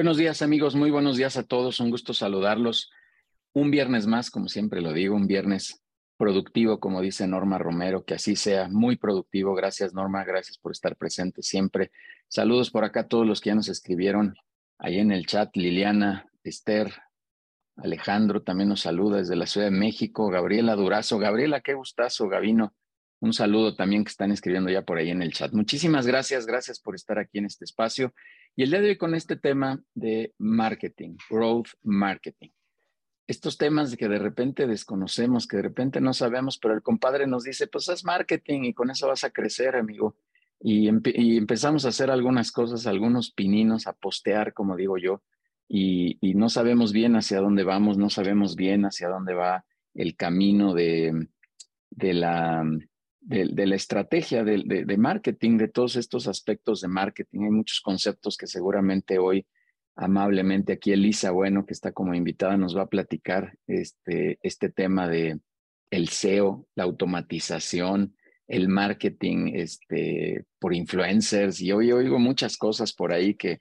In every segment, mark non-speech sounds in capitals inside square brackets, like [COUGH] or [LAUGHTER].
Buenos días amigos, muy buenos días a todos, un gusto saludarlos. Un viernes más, como siempre lo digo, un viernes productivo, como dice Norma Romero, que así sea, muy productivo. Gracias Norma, gracias por estar presente siempre. Saludos por acá a todos los que ya nos escribieron ahí en el chat, Liliana, Esther, Alejandro también nos saluda desde la Ciudad de México, Gabriela Durazo. Gabriela, qué gustazo, Gavino. Un saludo también que están escribiendo ya por ahí en el chat. Muchísimas gracias, gracias por estar aquí en este espacio. Y el día de hoy con este tema de marketing, growth marketing. Estos temas que de repente desconocemos, que de repente no sabemos, pero el compadre nos dice, pues es marketing y con eso vas a crecer, amigo. Y, empezamos a hacer algunas cosas, algunos pininos, a postear, como digo yo, y, no sabemos bien hacia dónde vamos, no sabemos bien hacia dónde va el camino de, de la de, la estrategia de, marketing, de todos estos aspectos de marketing. Hay muchos conceptos que seguramente hoy amablemente aquí Elisa Bueno, que está como invitada, nos va a platicar este, este tema de el SEO, la automatización, el marketing este, por influencers. Y hoy oigo muchas cosas por ahí que,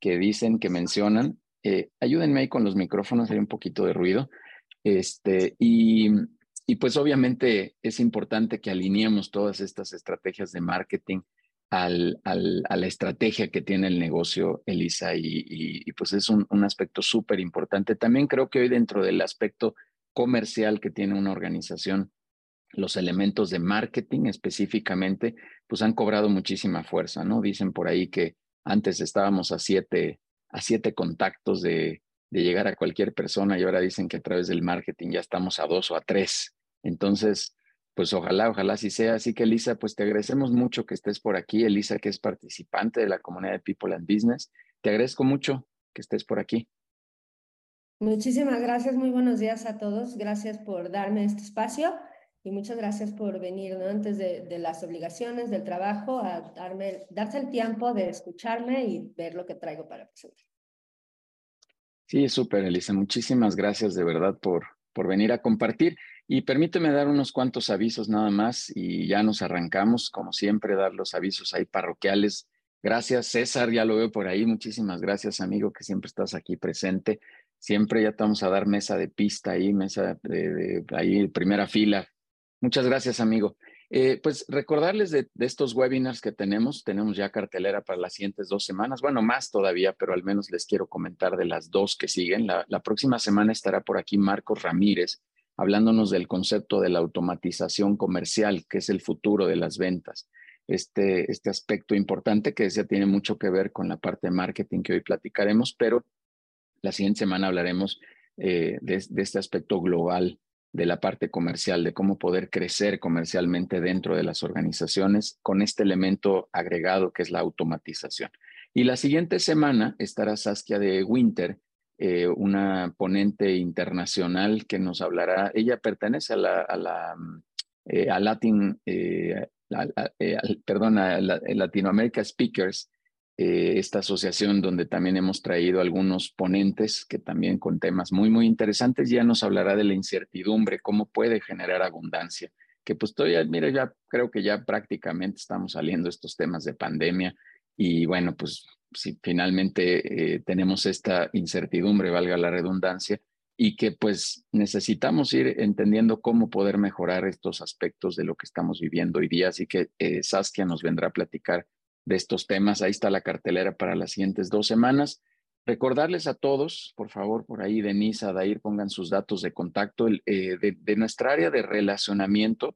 que dicen, que mencionan. Eh, ayúdenme ahí con los micrófonos, hay un poquito de ruido. Este, y, y pues obviamente es importante que alineemos todas estas estrategias de marketing al, al, a la estrategia que tiene el negocio, Elisa, y, pues es un, un aspecto súper importante. También creo que hoy dentro del aspecto comercial que tiene una organización, los elementos de marketing específicamente, pues han cobrado muchísima fuerza, ¿no? Dicen por ahí que antes estábamos a siete, a siete contactos de, de llegar a cualquier persona y ahora dicen que a través del marketing ya estamos a dos o a tres. Entonces, pues ojalá, ojalá así sea. Así que Elisa, pues te agradecemos mucho que estés por aquí. Elisa, que es participante de la comunidad de People and Business, te agradezco mucho que estés por aquí. Muchísimas gracias, muy buenos días a todos. Gracias por darme este espacio y muchas gracias por venir, ¿no? Antes de, de las obligaciones, del trabajo, a darme, darse el tiempo de escucharme y ver lo que traigo para presentar. Sí, súper, Elisa. Muchísimas gracias de verdad por, por venir a compartir. Y permíteme dar unos cuantos avisos nada más y ya nos arrancamos, como siempre, dar los avisos ahí parroquiales. Gracias, César, ya lo veo por ahí. Muchísimas gracias, amigo, que siempre estás aquí presente. Siempre ya estamos a dar mesa de pista ahí, mesa de, ahí, primera fila. Muchas gracias, amigo. Eh, pues recordarles de, estos webinars que tenemos, tenemos ya cartelera para las siguientes dos semanas, bueno, más todavía, pero al menos les quiero comentar de las dos que siguen. La, próxima semana estará por aquí Marcos Ramírez hablándonos del concepto de la automatización comercial, que es el futuro de las ventas. Este, este aspecto importante que ya tiene mucho que ver con la parte de marketing que hoy platicaremos, pero la siguiente semana hablaremos eh, de este aspecto global de la parte comercial, de cómo poder crecer comercialmente dentro de las organizaciones con este elemento agregado que es la automatización. Y la siguiente semana estará Saskia de Winter, eh, una ponente internacional que nos hablará. Ella pertenece a la, a la eh, a Latin, eh, perdón, a Latinoamérica Speakers, eh, esta asociación donde también hemos traído algunos ponentes que también con temas muy, muy interesantes, ya nos hablará de la incertidumbre, cómo puede generar abundancia, que pues todavía, mira, ya creo que ya prácticamente estamos saliendo estos temas de pandemia y bueno, pues si finalmente eh, tenemos esta incertidumbre, valga la redundancia, y que pues necesitamos ir entendiendo cómo poder mejorar estos aspectos de lo que estamos viviendo hoy día. Así que eh, Saskia nos vendrá a platicar de estos temas. Ahí está la cartelera para las siguientes dos semanas. Recordarles a todos, por favor, por ahí, Denise, Adair, pongan sus datos de contacto eh, de, nuestra área de relacionamiento.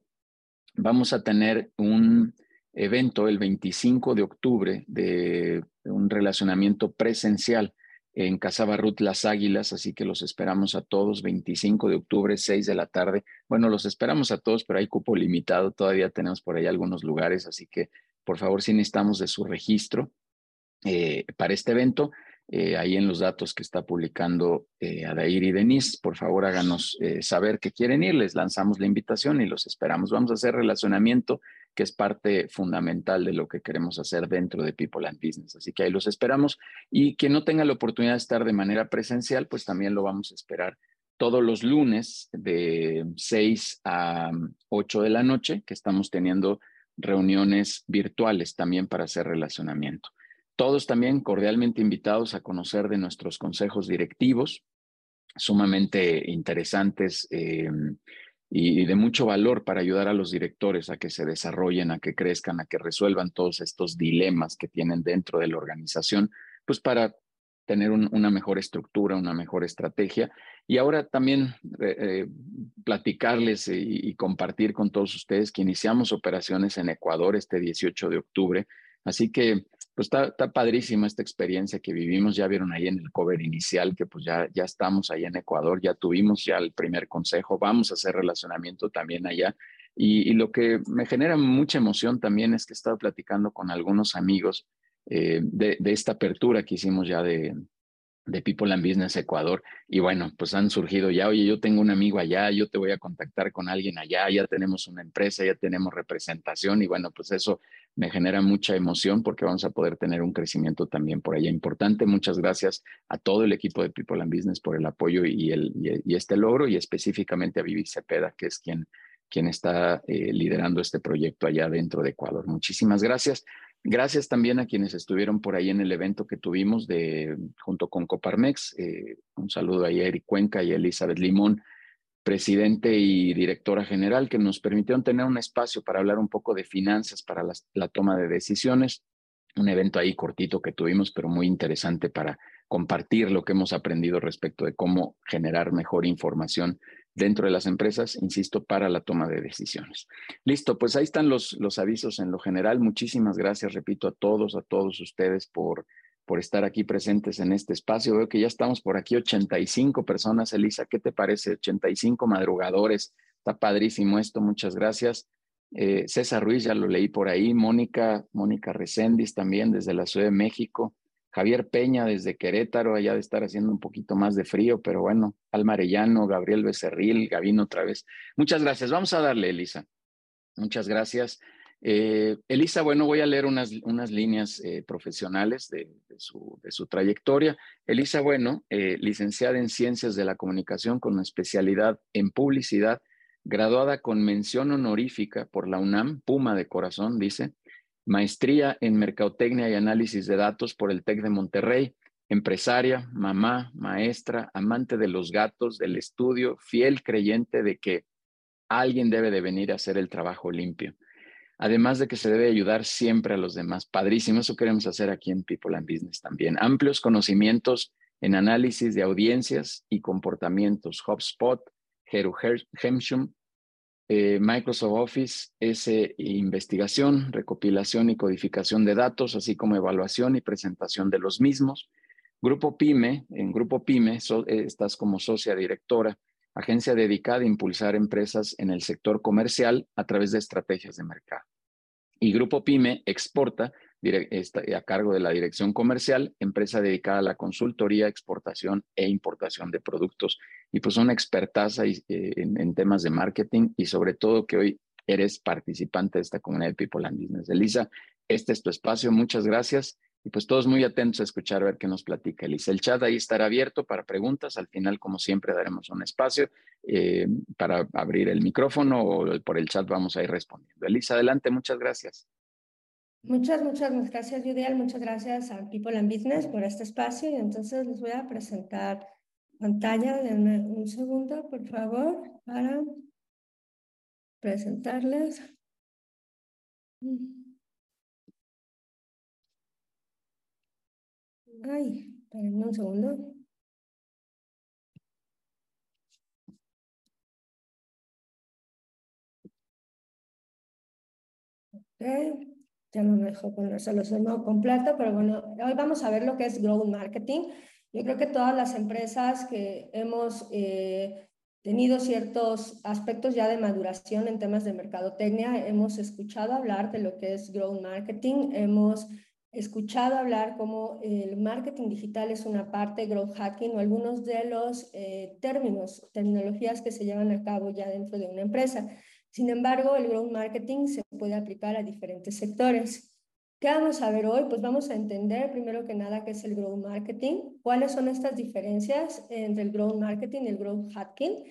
Vamos a tener un evento el 25 de octubre de un relacionamiento presencial en Casa Barrut Las Águilas, así que los esperamos a todos, 25 de octubre, 6 de la tarde. Bueno, los esperamos a todos, pero hay cupo limitado, todavía tenemos por ahí algunos lugares, así que por favor, si necesitamos de su registro eh, para este evento, eh, ahí en los datos que está publicando eh, Adair y Denise, por favor háganos saber que quieren ir, les lanzamos la invitación y los esperamos. Vamos a hacer relacionamiento, que es parte fundamental de lo que queremos hacer dentro de People and Business. Así que ahí los esperamos. Y quien no tenga la oportunidad de estar de manera presencial, pues también lo vamos a esperar todos los lunes de 6 a 8 de la noche, que estamos teniendo reuniones virtuales también para hacer relacionamiento. todos también cordialmente invitados a conocer de nuestros consejos directivos, sumamente interesantes eh, y de mucho valor para ayudar a los directores a que se desarrollen, a que crezcan, a que resuelvan todos estos dilemas que tienen dentro de la organización, pues para tener una mejor estructura, una mejor estrategia. Y ahora también eh, eh, platicarles y, compartir con todos ustedes que iniciamos operaciones en Ecuador este 18 de octubre. Así que pues está, padrísima esta experiencia que vivimos. Ya vieron ahí en el cover inicial que pues ya, ya estamos ahí en Ecuador, ya tuvimos ya el primer consejo, vamos a hacer relacionamiento también allá. Y, lo que me genera mucha emoción también es que he estado platicando con algunos amigos eh, de, esta apertura que hicimos ya de, de People and Business Ecuador. Y bueno, pues han surgido ya, oye, yo tengo un amigo allá, yo te voy a contactar con alguien allá, ya tenemos una empresa, ya tenemos representación y bueno, pues eso me genera mucha emoción porque vamos a poder tener un crecimiento también por allá importante. Muchas gracias a todo el equipo de People and Business por el apoyo y, el, y, este logro y específicamente a Vivi Cepeda, que es quien, quien está eh, liderando este proyecto allá dentro de Ecuador. Muchísimas gracias. Gracias también a quienes estuvieron por ahí en el evento que tuvimos de, junto con Coparmex. Eh, un saludo a Eric Cuenca y Elizabeth Limón, presidente y directora general, que nos permitieron tener un espacio para hablar un poco de finanzas para la toma de decisiones. Un evento ahí cortito que tuvimos, pero muy interesante para compartir lo que hemos aprendido respecto de cómo generar mejor información dentro de las empresas, insisto, para la toma de decisiones. Listo, pues ahí están los, los avisos en lo general. Muchísimas gracias, repito, a todos, a todos ustedes por, por estar aquí presentes en este espacio. Veo que ya estamos por aquí 85 personas. Elisa, ¿qué te parece? 85 madrugadores. Está padrísimo esto, muchas gracias. Eh, César Ruiz, ya lo leí por ahí. Mónica, Mónica Recendis también desde la Ciudad de México. Javier Peña desde Querétaro, allá de estar haciendo un poquito más de frío, pero bueno, Alma Arellano, Gabriel Becerril, Gavino otra vez. Muchas gracias. Vamos a darle, Elisa. Muchas gracias. Eh, Elisa, bueno, voy a leer unas, unas líneas eh, profesionales de, su, de, su, trayectoria. Elisa, bueno, eh, licenciada en Ciencias de la Comunicación con especialidad en Publicidad, graduada con mención honorífica por la UNAM, Puma de Corazón, dice, maestría en Mercadotecnia y Análisis de Datos por el TEC de Monterrey, empresaria, mamá, maestra, amante de los gatos, del estudio, fiel creyente de que alguien debe de venir a hacer el trabajo limpio. Además de que se debe ayudar siempre a los demás. Padrísimo, eso queremos hacer aquí en People and Business también. Amplios conocimientos en análisis de audiencias y comportamientos. HubSpot, Heru Hemshum, eh, Microsoft Office es investigación, recopilación y codificación de datos, así como evaluación y presentación de los mismos. Grupo PYME, en Grupo PYME eh, estás como socia directora, agencia dedicada a impulsar empresas en el sector comercial a través de estrategias de mercado. Y Grupo PYME exporta a cargo de la dirección comercial, empresa dedicada a la consultoría, exportación e importación de productos. Y pues una expertaza eh, en, temas de marketing y sobre todo que hoy eres participante de esta comunidad de People and Business. Elisa, este es tu espacio, muchas gracias. Y pues todos muy atentos a escuchar, a ver qué nos platica Elisa. El chat ahí estará abierto para preguntas. Al final, como siempre, daremos un espacio eh, para abrir el micrófono o por el chat vamos a ir respondiendo. Elisa, adelante, muchas gracias. Muchas, muchas gracias, Judial. Muchas gracias a People and Business por este espacio. Y entonces les voy a presentar pantalla. Denme un segundo, por favor, para presentarles. Ay, espérenme un segundo. Okay ya no me dejo poner solo completo, pero bueno, hoy vamos a ver lo que es growth marketing. Yo creo que todas las empresas que hemos eh, tenido ciertos aspectos ya de maduración en temas de mercadotecnia, hemos escuchado hablar de lo que es growth marketing, hemos escuchado hablar cómo el marketing digital es una parte, growth hacking o algunos de los eh, términos, terminologías que se llevan a cabo ya dentro de una empresa. Sin embargo, el growth marketing se puede aplicar a diferentes sectores. ¿Qué vamos a ver hoy? Pues vamos a entender primero que nada qué es el growth marketing, cuáles son estas diferencias entre el growth marketing y el growth hacking,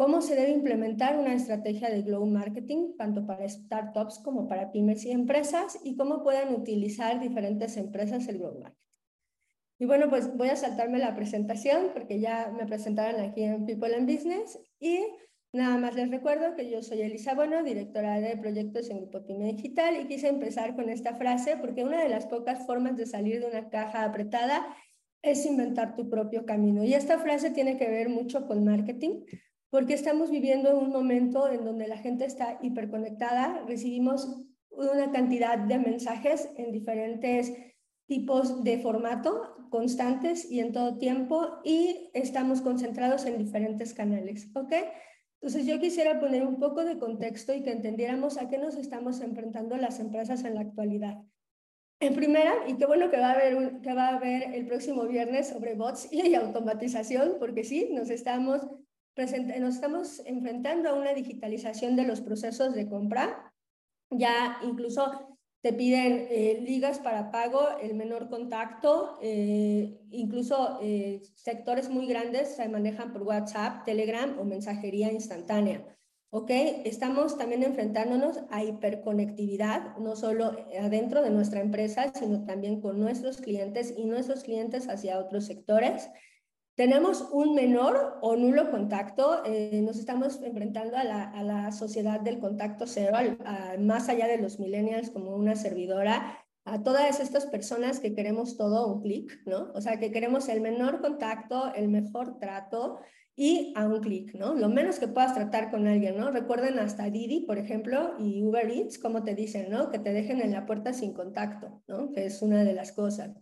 cómo se debe implementar una estrategia de Glow Marketing, tanto para startups como para pymes y empresas, y cómo pueden utilizar diferentes empresas el Glow Marketing. Y bueno, pues voy a saltarme la presentación porque ya me presentaron aquí en People and Business y nada más les recuerdo que yo soy Elisa Bueno, directora de proyectos en Grupo Pyme Digital y quise empezar con esta frase porque una de las pocas formas de salir de una caja apretada es inventar tu propio camino. Y esta frase tiene que ver mucho con marketing, porque estamos viviendo un momento en donde la gente está hiperconectada, recibimos una cantidad de mensajes en diferentes tipos de formato constantes y en todo tiempo y estamos concentrados en diferentes canales, ¿ok? Entonces yo quisiera poner un poco de contexto y que entendiéramos a qué nos estamos enfrentando las empresas en la actualidad. En primera, y qué bueno que va a haber, que va a haber el próximo viernes sobre bots y automatización, porque sí, nos estamos nos estamos enfrentando a una digitalización de los procesos de compra. Ya incluso te piden eh, ligas para pago, el menor contacto, eh, incluso eh, sectores muy grandes se manejan por WhatsApp, Telegram o mensajería instantánea. ¿Ok? Estamos también enfrentándonos a hiperconectividad, no solo adentro de nuestra empresa, sino también con nuestros clientes y nuestros clientes hacia otros sectores. Tenemos un menor o nulo contacto, eh, nos estamos enfrentando a la, a la, sociedad del contacto cero, más allá de los millennials como una servidora, a todas estas personas que queremos todo un clic, ¿no? O sea, que queremos el menor contacto, el mejor trato y a un clic, ¿no? Lo menos que puedas tratar con alguien, ¿no? Recuerden hasta Didi, por ejemplo, y Uber Eats, como te dicen, ¿no? Que te dejen en la puerta sin contacto, ¿no? Que es una de las cosas.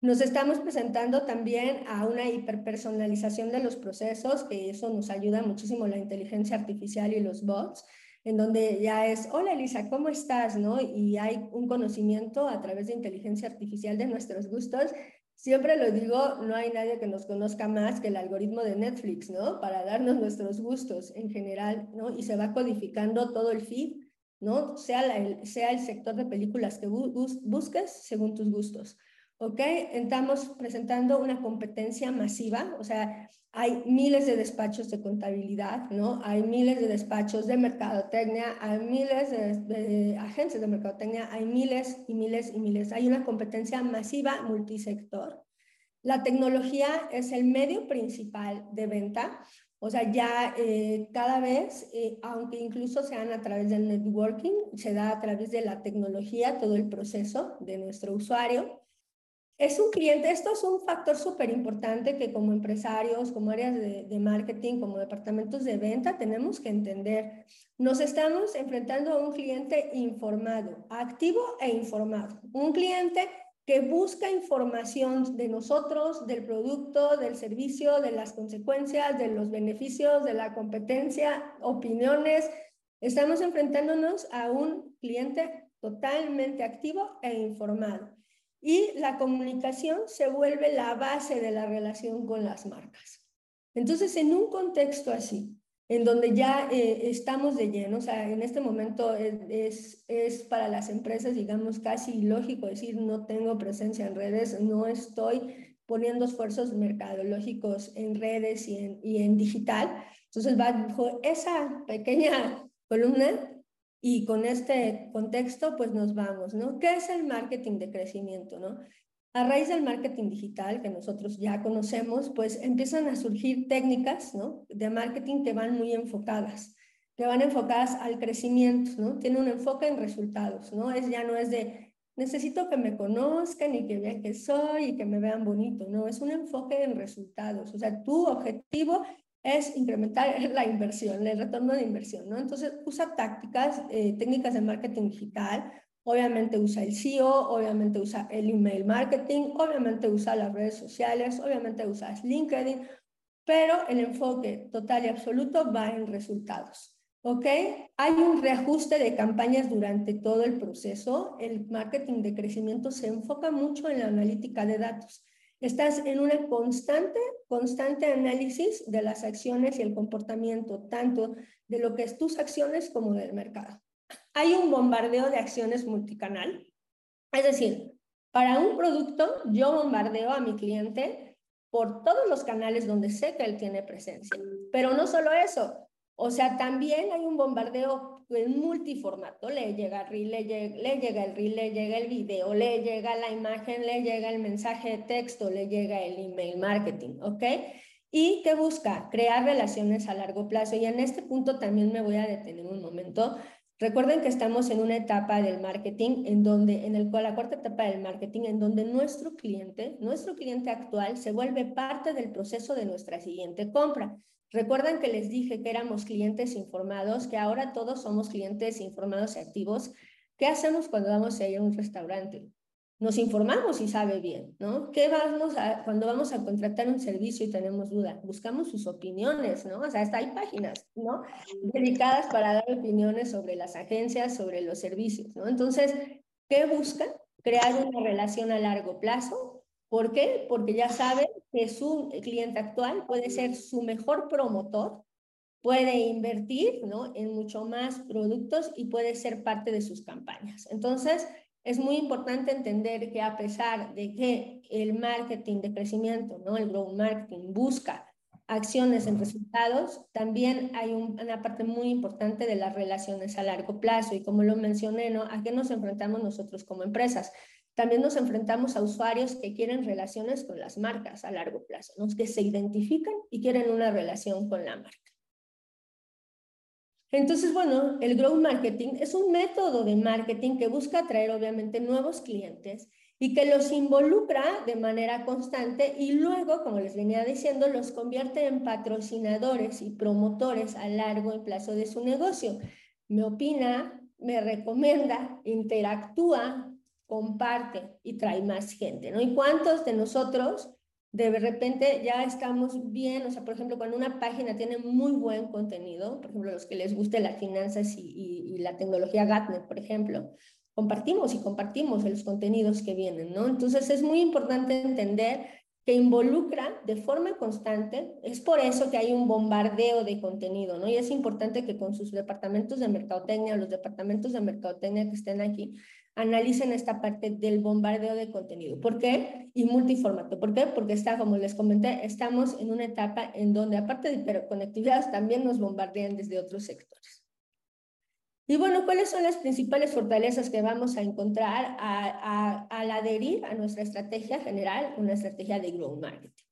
Nos estamos presentando también a una hiperpersonalización de los procesos, que eso nos ayuda muchísimo la inteligencia artificial y los bots, en donde ya es, hola Elisa, ¿cómo estás? ¿no? Y hay un conocimiento a través de inteligencia artificial de nuestros gustos. Siempre lo digo, no hay nadie que nos conozca más que el algoritmo de Netflix, ¿no? Para darnos nuestros gustos en general, ¿no? Y se va codificando todo el feed, ¿no? Sea, el, sea el sector de películas que busques según tus gustos. ¿Ok? Estamos presentando una competencia masiva, o sea, hay miles de despachos de contabilidad, ¿no? Hay miles de despachos de mercadotecnia, hay miles de, agencias de mercadotecnia, hay miles y miles y miles. Hay una competencia masiva multisector. La tecnología es el medio principal de venta, o sea, ya eh, cada vez, eh, aunque incluso sean a través del networking, se da a través de la tecnología todo el proceso de nuestro usuario. Es un cliente, esto es un factor súper importante que como empresarios, como áreas de, marketing, como departamentos de venta, tenemos que entender. Nos estamos enfrentando a un cliente informado, activo e informado. Un cliente que busca información de nosotros, del producto, del servicio, de las consecuencias, de los beneficios, de la competencia, opiniones. Estamos enfrentándonos a un cliente totalmente activo e informado y la comunicación se vuelve la base de la relación con las marcas. Entonces, en un contexto así, en donde ya eh, estamos de lleno, o sea, en este momento es, para las empresas, digamos, casi ilógico decir no tengo presencia en redes, no estoy poniendo esfuerzos mercadológicos en redes y en, y en digital. Entonces, bajo esa pequeña columna y con este contexto, pues nos vamos, ¿no? ¿Qué es el marketing de crecimiento, no? A raíz del marketing digital que nosotros ya conocemos, pues empiezan a surgir técnicas, ¿no? De marketing que van muy enfocadas, que van enfocadas al crecimiento, ¿no? Tiene un enfoque en resultados, ¿no? Es, ya no es de necesito que me conozcan y que vean que soy y que me vean bonito, no, es un enfoque en resultados. O sea, tu objetivo es incrementar [LAUGHS] la inversión, el retorno de inversión, ¿no? Entonces, usa tácticas, eh, técnicas de marketing digital, obviamente usa el SEO, obviamente usa el email marketing, obviamente usa las redes sociales, obviamente usa LinkedIn, pero el enfoque total y absoluto va en resultados. ¿Ok? Hay un reajuste de campañas durante todo el proceso. El marketing de crecimiento se enfoca mucho en la analítica de datos. Estás en una constante, constante análisis de las acciones y el comportamiento, tanto de lo que es tus acciones como del mercado. Hay un bombardeo de acciones multicanal. Es decir, para un producto, yo bombardeo a mi cliente por todos los canales donde sé que él tiene presencia. Pero no solo eso, O sea, también hay un bombardeo en multiformato. Le llega, el reel, le, llega, le llega el reel, le llega el video, le llega la imagen, le llega el mensaje de texto, le llega el email marketing, ¿ok? Y que busca crear relaciones a largo plazo. Y en este punto también me voy a detener un momento. Recuerden que estamos en una etapa del marketing en donde, en el, la cuarta etapa del marketing, en donde nuestro cliente, nuestro cliente actual, se vuelve parte del proceso de nuestra siguiente compra. Recuerden que les dije que éramos clientes informados, que ahora todos somos clientes informados y activos. ¿Qué hacemos cuando vamos a ir a un restaurante? Nos informamos y sabe bien, ¿no? ¿Qué vamos a, cuando vamos a contratar un servicio y tenemos duda? Buscamos sus opiniones, ¿no? O sea, hasta hay páginas, ¿no? Dedicadas para dar opiniones sobre las agencias, sobre los servicios, ¿no? Entonces, ¿qué buscan? Crear una relación a largo plazo. ¿Por qué? Porque ya saben que su cliente actual puede ser su mejor promotor, puede invertir ¿no? en mucho más productos y puede ser parte de sus campañas. Entonces, es muy importante entender que a pesar de que el marketing de crecimiento, ¿no? el growth marketing, busca acciones en resultados, también hay una parte muy importante de las relaciones a largo plazo. Y como lo mencioné, ¿no? ¿a qué nos enfrentamos nosotros como empresas? También nos enfrentamos a usuarios que quieren relaciones con las marcas a largo plazo, los que se identifican y quieren una relación con la marca. Entonces, bueno, el growth marketing es un método de marketing que busca atraer obviamente nuevos clientes y que los involucra de manera constante y luego, como les venía diciendo, los convierte en patrocinadores y promotores a largo plazo de su negocio. Me opina, me recomienda, interactúa, comparte y trae más gente, ¿no? ¿Y cuántos de nosotros de repente ya estamos bien? O sea, por ejemplo, cuando una página tiene muy buen contenido, por ejemplo, los que les guste las finanzas y, y, la tecnología Gartner, por ejemplo, compartimos y compartimos los contenidos que vienen, ¿no? Entonces es muy importante entender que involucra de forma constante, es por eso que hay un bombardeo de contenido, ¿no? Y es importante que con sus departamentos de mercadotecnia, los departamentos de mercadotecnia que estén aquí, analicen esta parte del bombardeo de contenido. ¿Por qué? Y multiformato. ¿Por qué? Porque está, como les comenté, estamos en una etapa en donde aparte de hiperconectividad también nos bombardean desde otros sectores. Y bueno, ¿cuáles son las principales fortalezas que vamos a encontrar al adherir a nuestra estrategia general, una estrategia de growth marketing?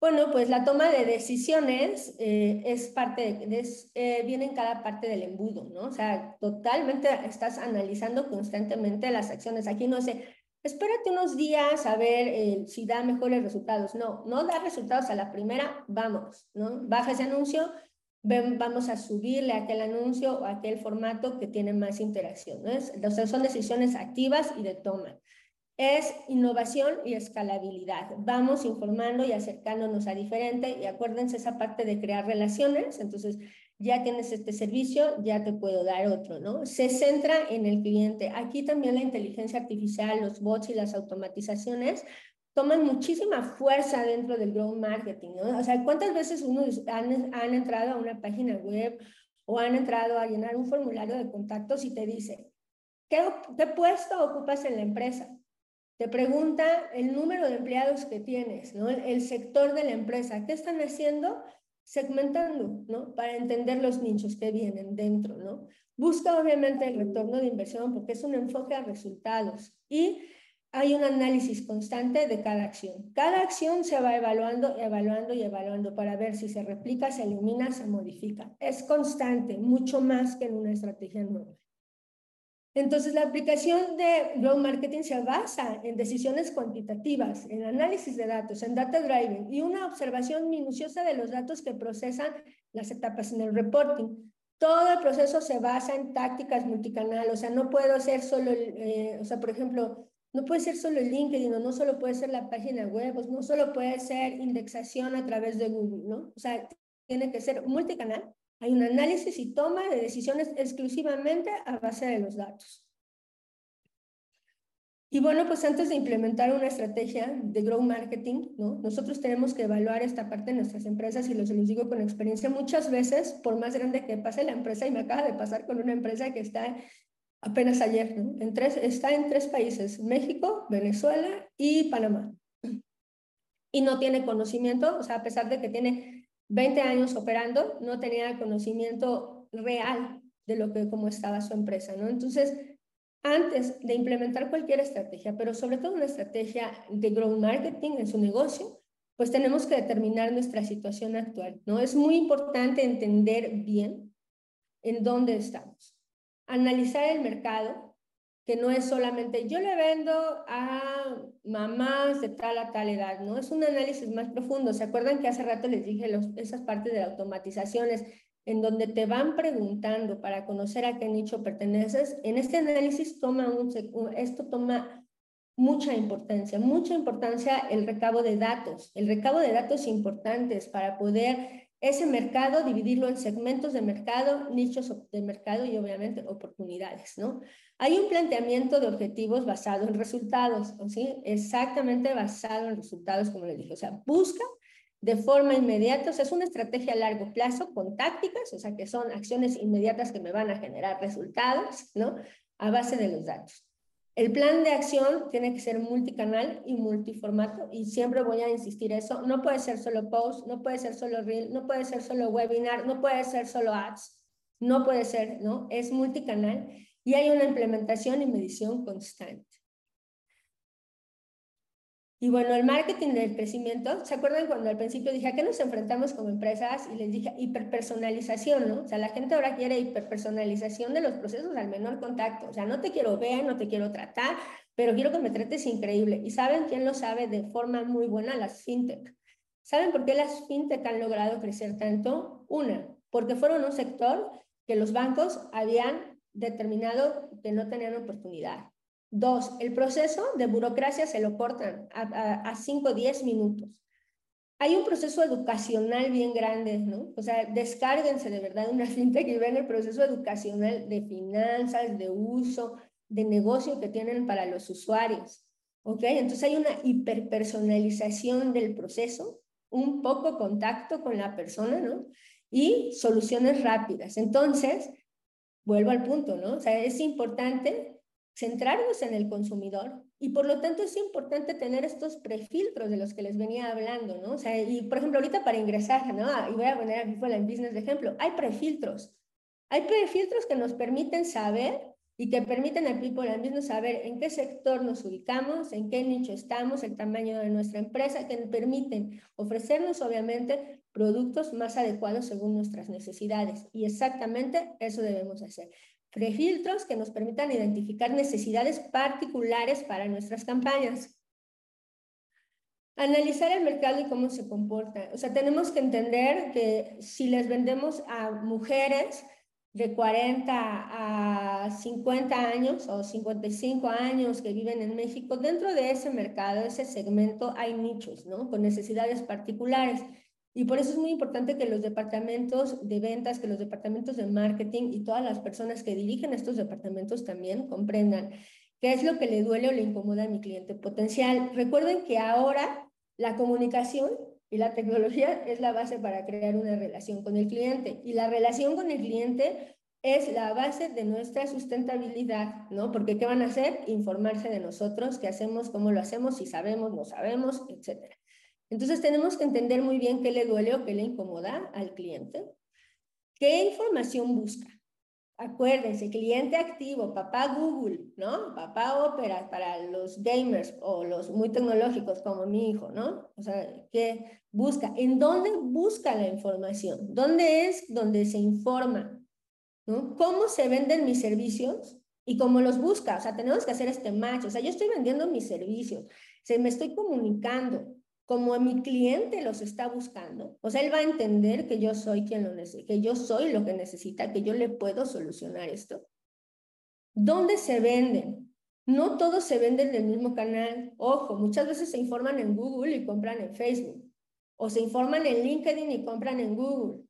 Bueno, pues la toma de decisiones eh, es parte de, eh, viene en cada parte del embudo, ¿no? O sea, totalmente estás analizando constantemente las acciones. Aquí no sé, espérate unos días a ver eh, si da mejores resultados. No, no da resultados a la primera, vamos, ¿no? Baja ese anuncio, ven, vamos a subirle aquel anuncio o aquel formato que tiene más interacción, ¿no? Es, o sea, son decisiones activas y de toma es innovación y escalabilidad. Vamos informando y acercándonos a diferente y acuérdense esa parte de crear relaciones, entonces ya tienes este servicio, ya te puedo dar otro, ¿no? Se centra en el cliente. Aquí también la inteligencia artificial, los bots y las automatizaciones toman muchísima fuerza dentro del growth marketing, ¿no? O sea, ¿cuántas veces uno han, han entrado a una página web o han entrado a llenar un formulario de contactos y te dice, ¿qué, qué puesto ocupas en la empresa? Te pregunta el número de empleados que tienes. El, sector de la empresa. ¿Qué están haciendo? Segmentando, ¿no? Para entender los nichos que vienen dentro, ¿no? Busca obviamente el retorno de inversión porque es un enfoque a resultados y hay un análisis constante de cada acción. Cada acción se va evaluando, evaluando y evaluando para ver si se replica, se elimina, se modifica. Es constante, mucho más que en una estrategia nueva. Entonces, la aplicación de Growth Marketing se basa en decisiones cuantitativas, en análisis de datos, en data driving y una observación minuciosa de los datos que procesan las etapas en el reporting. Todo el proceso se basa en tácticas multicanal, o sea, no puedo ser solo, eh, o sea, por ejemplo, no puede ser solo el LinkedIn, o no solo puede ser la página web, no solo puede ser indexación a través de Google, ¿no? O sea, tiene que ser multicanal hay un análisis y toma de decisiones exclusivamente a base de los datos. Y bueno, pues antes de implementar una estrategia de growth marketing, ¿no? nosotros tenemos que evaluar esta parte de nuestras empresas y los, los digo con experiencia muchas veces, por más grande que pase la empresa, y me acaba de pasar con una empresa que está apenas ayer, ¿no? en tres, está en tres países, México, Venezuela y Panamá. Y no tiene conocimiento, o sea, a pesar de que tiene 20 años operando, no tenía conocimiento real de lo que, cómo estaba su empresa, ¿no? Entonces, antes de implementar cualquier estrategia, pero sobre todo una estrategia de growth marketing en su negocio, pues tenemos que determinar nuestra situación actual, ¿no? Es muy importante entender bien en dónde estamos. Analizar el mercado, que no es solamente yo le vendo a mamás de tal a tal edad, ¿no? Es un análisis más profundo. ¿Se acuerdan que hace rato les dije los, esas partes de automatizaciones en donde te van preguntando para conocer a qué nicho perteneces? En este análisis toma un, esto toma mucha importancia, mucha importancia el recabo de datos, el recabo de datos importantes para poder ese mercado, dividirlo en segmentos de mercado, nichos de mercado y obviamente oportunidades, ¿no? Hay un planteamiento de objetivos basado en resultados, ¿sí? Exactamente basado en resultados, como le dije. O sea, busca de forma inmediata, o sea, es una estrategia a largo plazo con tácticas, o sea, que son acciones inmediatas que me van a generar resultados, ¿no? A base de los datos. El plan de acción tiene que ser multicanal y multiformato y siempre voy a insistir eso. No puede ser solo post, no puede ser solo reel, no puede ser solo webinar, no puede ser solo ads, no puede ser, ¿no? Es multicanal y hay una implementación y medición constante. Y bueno, el marketing del crecimiento, ¿se acuerdan cuando al principio dije a qué nos enfrentamos como empresas? Y les dije hiperpersonalización, ¿no? O sea, la gente ahora quiere hiperpersonalización de los procesos al menor contacto. O sea, no te quiero ver, no te quiero tratar, pero quiero que me trates increíble. ¿Y saben quién lo sabe de forma muy buena? Las fintech. ¿Saben por qué las fintech han logrado crecer tanto? Una, porque fueron un sector que los bancos habían determinado que no tenían oportunidad. Dos, el proceso de burocracia se lo cortan a 5 o 10 minutos. Hay un proceso educacional bien grande, ¿no? O sea, descárguense de verdad una [LAUGHS] fintech y ven el proceso educacional de finanzas, de uso, de negocio que tienen para los usuarios. ¿Ok? Entonces hay una hiperpersonalización del proceso, un poco contacto con la persona, ¿no? Y soluciones rápidas. Entonces, vuelvo al punto, ¿no? O sea, es importante centrarnos en el consumidor y por lo tanto es importante tener estos prefiltros de los que les venía hablando, ¿no? O sea, y por ejemplo, ahorita para ingresar, ¿no? Y voy a poner aquí fue en business de ejemplo, hay prefiltros. Hay prefiltros que nos permiten saber y que permiten al people al mismo saber en qué sector nos ubicamos, en qué nicho estamos, el tamaño de nuestra empresa, que permiten ofrecernos obviamente productos más adecuados según nuestras necesidades. Y exactamente eso debemos hacer prefiltros que nos permitan identificar necesidades particulares para nuestras campañas. Analizar el mercado y cómo se comporta. O sea, tenemos que entender que si les vendemos a mujeres de 40 a 50 años o 55 años que viven en México, dentro de ese mercado, ese segmento, hay nichos, ¿no? Con necesidades particulares. Y por eso es muy importante que los departamentos de ventas, que los departamentos de marketing y todas las personas que dirigen estos departamentos también comprendan qué es lo que le duele o le incomoda a mi cliente potencial. Recuerden que ahora la comunicación y la tecnología [LAUGHS] es la base para crear una relación con el cliente. Y la relación con el cliente es la base de nuestra sustentabilidad, ¿no? Porque ¿qué van a hacer? Informarse de nosotros, qué hacemos, cómo lo hacemos, si sabemos, no sabemos, etcétera. Entonces tenemos que entender muy bien qué le duele o qué le incomoda al cliente. ¿Qué información busca? Acuérdense, cliente activo, papá Google, ¿no? Papá Opera para los gamers o los muy tecnológicos como mi hijo, ¿no? O sea, ¿qué busca? ¿En dónde busca la información? ¿Dónde es donde se informa? ¿no? ¿Cómo se venden mis servicios? Y cómo los busca. O sea, tenemos que hacer este match. O sea, yo estoy vendiendo mis servicios, se me estoy comunicando, como mi cliente los está buscando, o sea, él va a entender que yo soy quien lo que yo soy lo que necesita, que yo le puedo solucionar esto. ¿Dónde se venden? No todos se venden del mismo canal. Ojo, muchas veces se informan en Google y compran en Facebook. O se informan en LinkedIn y compran en Google.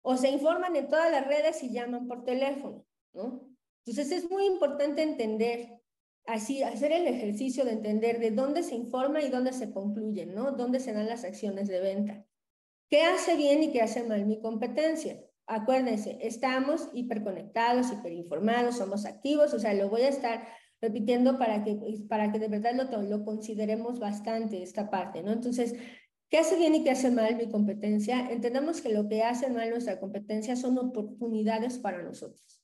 O se informan en todas las redes y llaman por teléfono, ¿no? Entonces es muy importante entender así hacer el ejercicio de entender de dónde se informa y dónde se concluye, ¿no? Dónde se dan las acciones de venta. ¿Qué hace bien y qué hace mal mi competencia? Acuérdense, estamos hiperconectados, hiperinformados, somos activos, o sea, lo voy a estar repitiendo para que, para que de verdad lo, lo consideremos bastante esta parte, ¿no? Entonces, ¿Qué hace bien y qué hace mal mi competencia? Entendamos que lo que hace mal nuestra competencia son oportunidades para nosotros.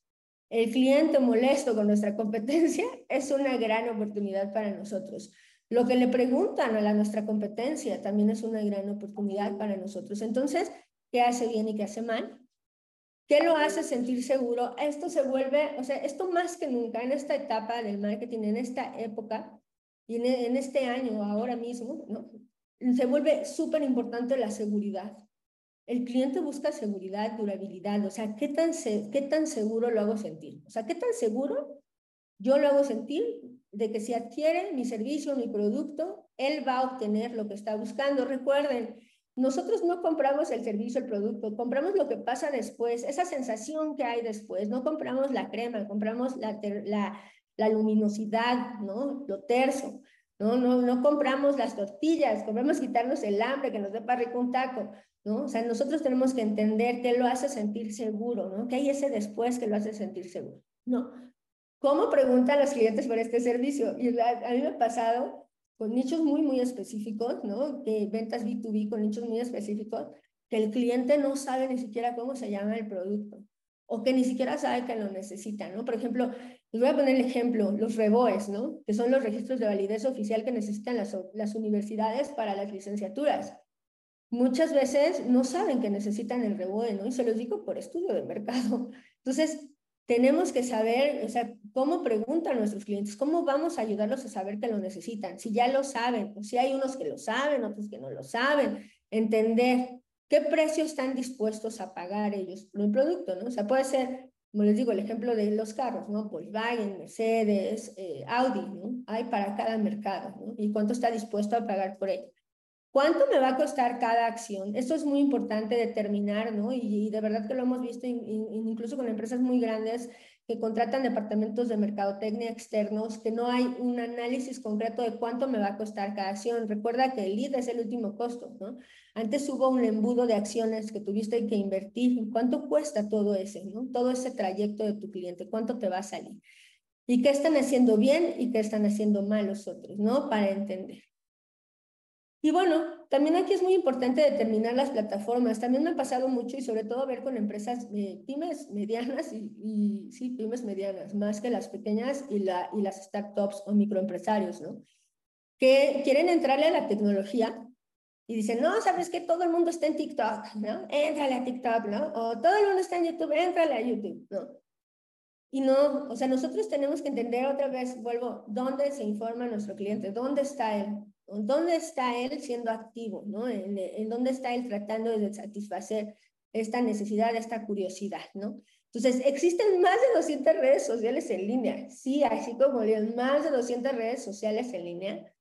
El cliente molesto con nuestra competencia [LAUGHS] es una gran oportunidad para nosotros. Lo que le preguntan a la, nuestra competencia también es una gran oportunidad para nosotros. Entonces, ¿qué hace bien y qué hace mal? ¿Qué lo hace sentir seguro? Esto se vuelve, o sea, esto más que nunca en esta etapa del marketing, en esta época en, este año, ahora mismo, se vuelve súper importante la seguridad. El cliente busca seguridad, durabilidad, o sea, ¿qué tan, ¿qué tan seguro lo hago sentir? O sea, ¿qué tan seguro yo lo hago sentir de que si adquiere mi servicio, mi producto, él va a obtener lo que está buscando? Recuerden, nosotros no compramos el servicio, el producto, compramos lo que pasa después, esa sensación que hay después, no compramos la crema, compramos la luminosidad, ¿no? Lo terso. ¿no? No, no compramos las tortillas, compramos quitarnos el hambre, que nos dé para rico un taco, ¿no? O sea, nosotros tenemos que entender qué lo hace sentir seguro, ¿no? Que hay ese después que lo hace sentir seguro, ¿no? ¿Cómo preguntan los clientes por este servicio? Y a, mí me ha pasado con nichos muy, muy específicos, ¿no? De ventas B2B con nichos muy específicos, que el cliente no sabe ni siquiera cómo se llama el producto o que ni siquiera sabe que lo necesita, ¿no? Por ejemplo, les voy a poner el ejemplo, los REBOES, ¿no? Que son los registros de validez oficial que necesitan las, las universidades para las licenciaturas. Muchas veces no saben que necesitan el REBOE, ¿no? Y se los digo por estudio de mercado. [LAUGHS] Entonces, tenemos que saber, o sea, cómo preguntan nuestros clientes, cómo vamos a ayudarlos a saber que lo necesitan, si ya lo saben, o si hay unos que lo saben, otros que no lo saben, entender qué precio están dispuestos a pagar ellos por un producto, ¿no? O sea, puede ser como les digo, el ejemplo de los carros, ¿no? Volkswagen, Mercedes, eh, Audi, ¿no? Hay para cada mercado, ¿no? Y cuánto está dispuesto a pagar por ello. ¿Cuánto me va a costar cada acción? Esto es muy importante determinar, ¿no? Y, de verdad que lo hemos visto incluso con empresas muy grandes que contratan departamentos de mercadotecnia externos, que no hay un análisis concreto de cuánto me va a costar cada acción. Recuerda que el lead es el último costo, ¿no? Antes hubo un embudo de acciones que tuviste que invertir. ¿Cuánto cuesta todo ese, ¿no? Todo ese trayecto de tu cliente, ¿cuánto te va a salir? ¿Y qué están haciendo bien y qué están haciendo mal los otros, ¿no? Para entender. Y bueno, también aquí es muy importante determinar las plataformas. También me ha pasado mucho y sobre todo ver con empresas eh, pymes medianas y, sí, pymes medianas, más que las pequeñas y, la, y las startups o microempresarios, ¿no? Que quieren entrarle a la tecnología y dicen, no, sabes que todo el mundo está en TikTok, ¿no? Entrale a TikTok, ¿no? O todo el mundo está en YouTube, entrale a YouTube, ¿no? Y no, o sea, nosotros tenemos que entender otra vez, vuelvo, dónde se informa nuestro cliente, dónde está él, ¿Dónde está él siendo activo? ¿no? ¿En, dónde está él tratando de satisfacer esta necesidad, esta curiosidad? ¿no? Entonces, existen más de 200 redes sociales en línea. Sí, así como más de 200 redes sociales en línea,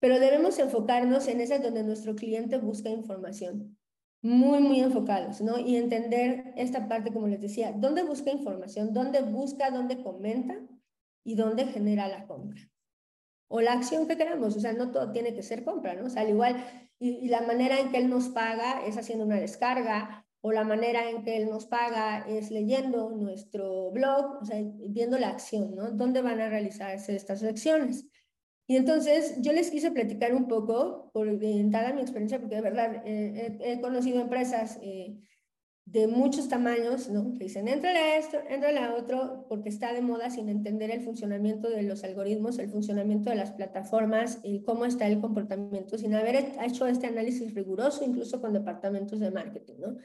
pero debemos enfocarnos en esas donde nuestro cliente busca información. Muy, muy enfocados, ¿no? Y entender esta parte, como les decía, dónde busca información, dónde busca, dónde comenta y dónde genera la compra o la acción que queramos, o sea, no todo tiene que ser compra, ¿no? O sea, al igual, y, la manera en que él nos paga es haciendo una descarga, o la manera en que él nos paga es leyendo nuestro blog, o sea, viendo la acción, ¿no? ¿Dónde van a realizarse estas acciones? Y entonces yo les quise platicar un poco, por, dada mi experiencia, porque de verdad eh, he, conocido empresas eh, de muchos tamaños, ¿no? Que dicen, entra a esto, entra a otro, porque está de moda sin entender el funcionamiento de los algoritmos, el funcionamiento de las plataformas y cómo está el comportamiento, sin haber hecho este análisis riguroso, incluso con departamentos de marketing, ¿no?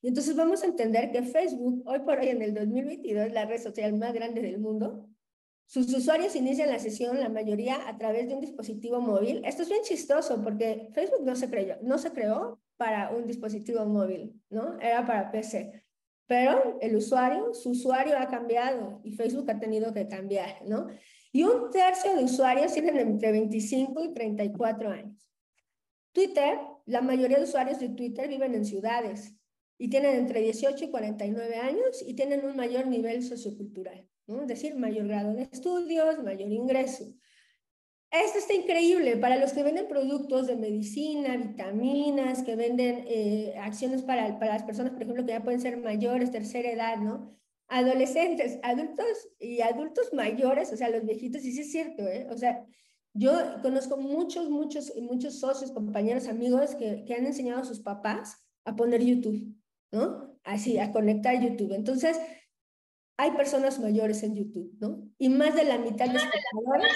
Y entonces vamos a entender que Facebook, hoy por hoy en el 2022, es la red social más grande del mundo. Sus usuarios inician la sesión, la mayoría a través de un dispositivo móvil. Esto es bien chistoso porque Facebook no se creó para un dispositivo móvil, ¿no? Era para PC. Pero el usuario, su usuario ha cambiado y Facebook ha tenido que cambiar, ¿no? Y un tercio de usuarios tienen entre 25 y 34 años. Twitter, la mayoría de usuarios de Twitter viven en ciudades y tienen entre 18 y 49 años y tienen un mayor nivel sociocultural, ¿no? Es decir, mayor grado de estudios, mayor ingreso. Esto está increíble para los que venden productos de medicina, vitaminas, que venden eh, acciones para, para las personas, por ejemplo, que ya pueden ser mayores, tercera edad, ¿no? Adolescentes, adultos y adultos mayores, o sea, los viejitos, y sí es cierto, ¿eh? O sea, Yo conozco muchos, muchos, muchos socios, compañeros, amigos que, que han enseñado a sus papás a poner YouTube, ¿no? Así, a conectar YouTube. Entonces, hay personas mayores en YouTube, ¿no? Y más de la mitad de espectadores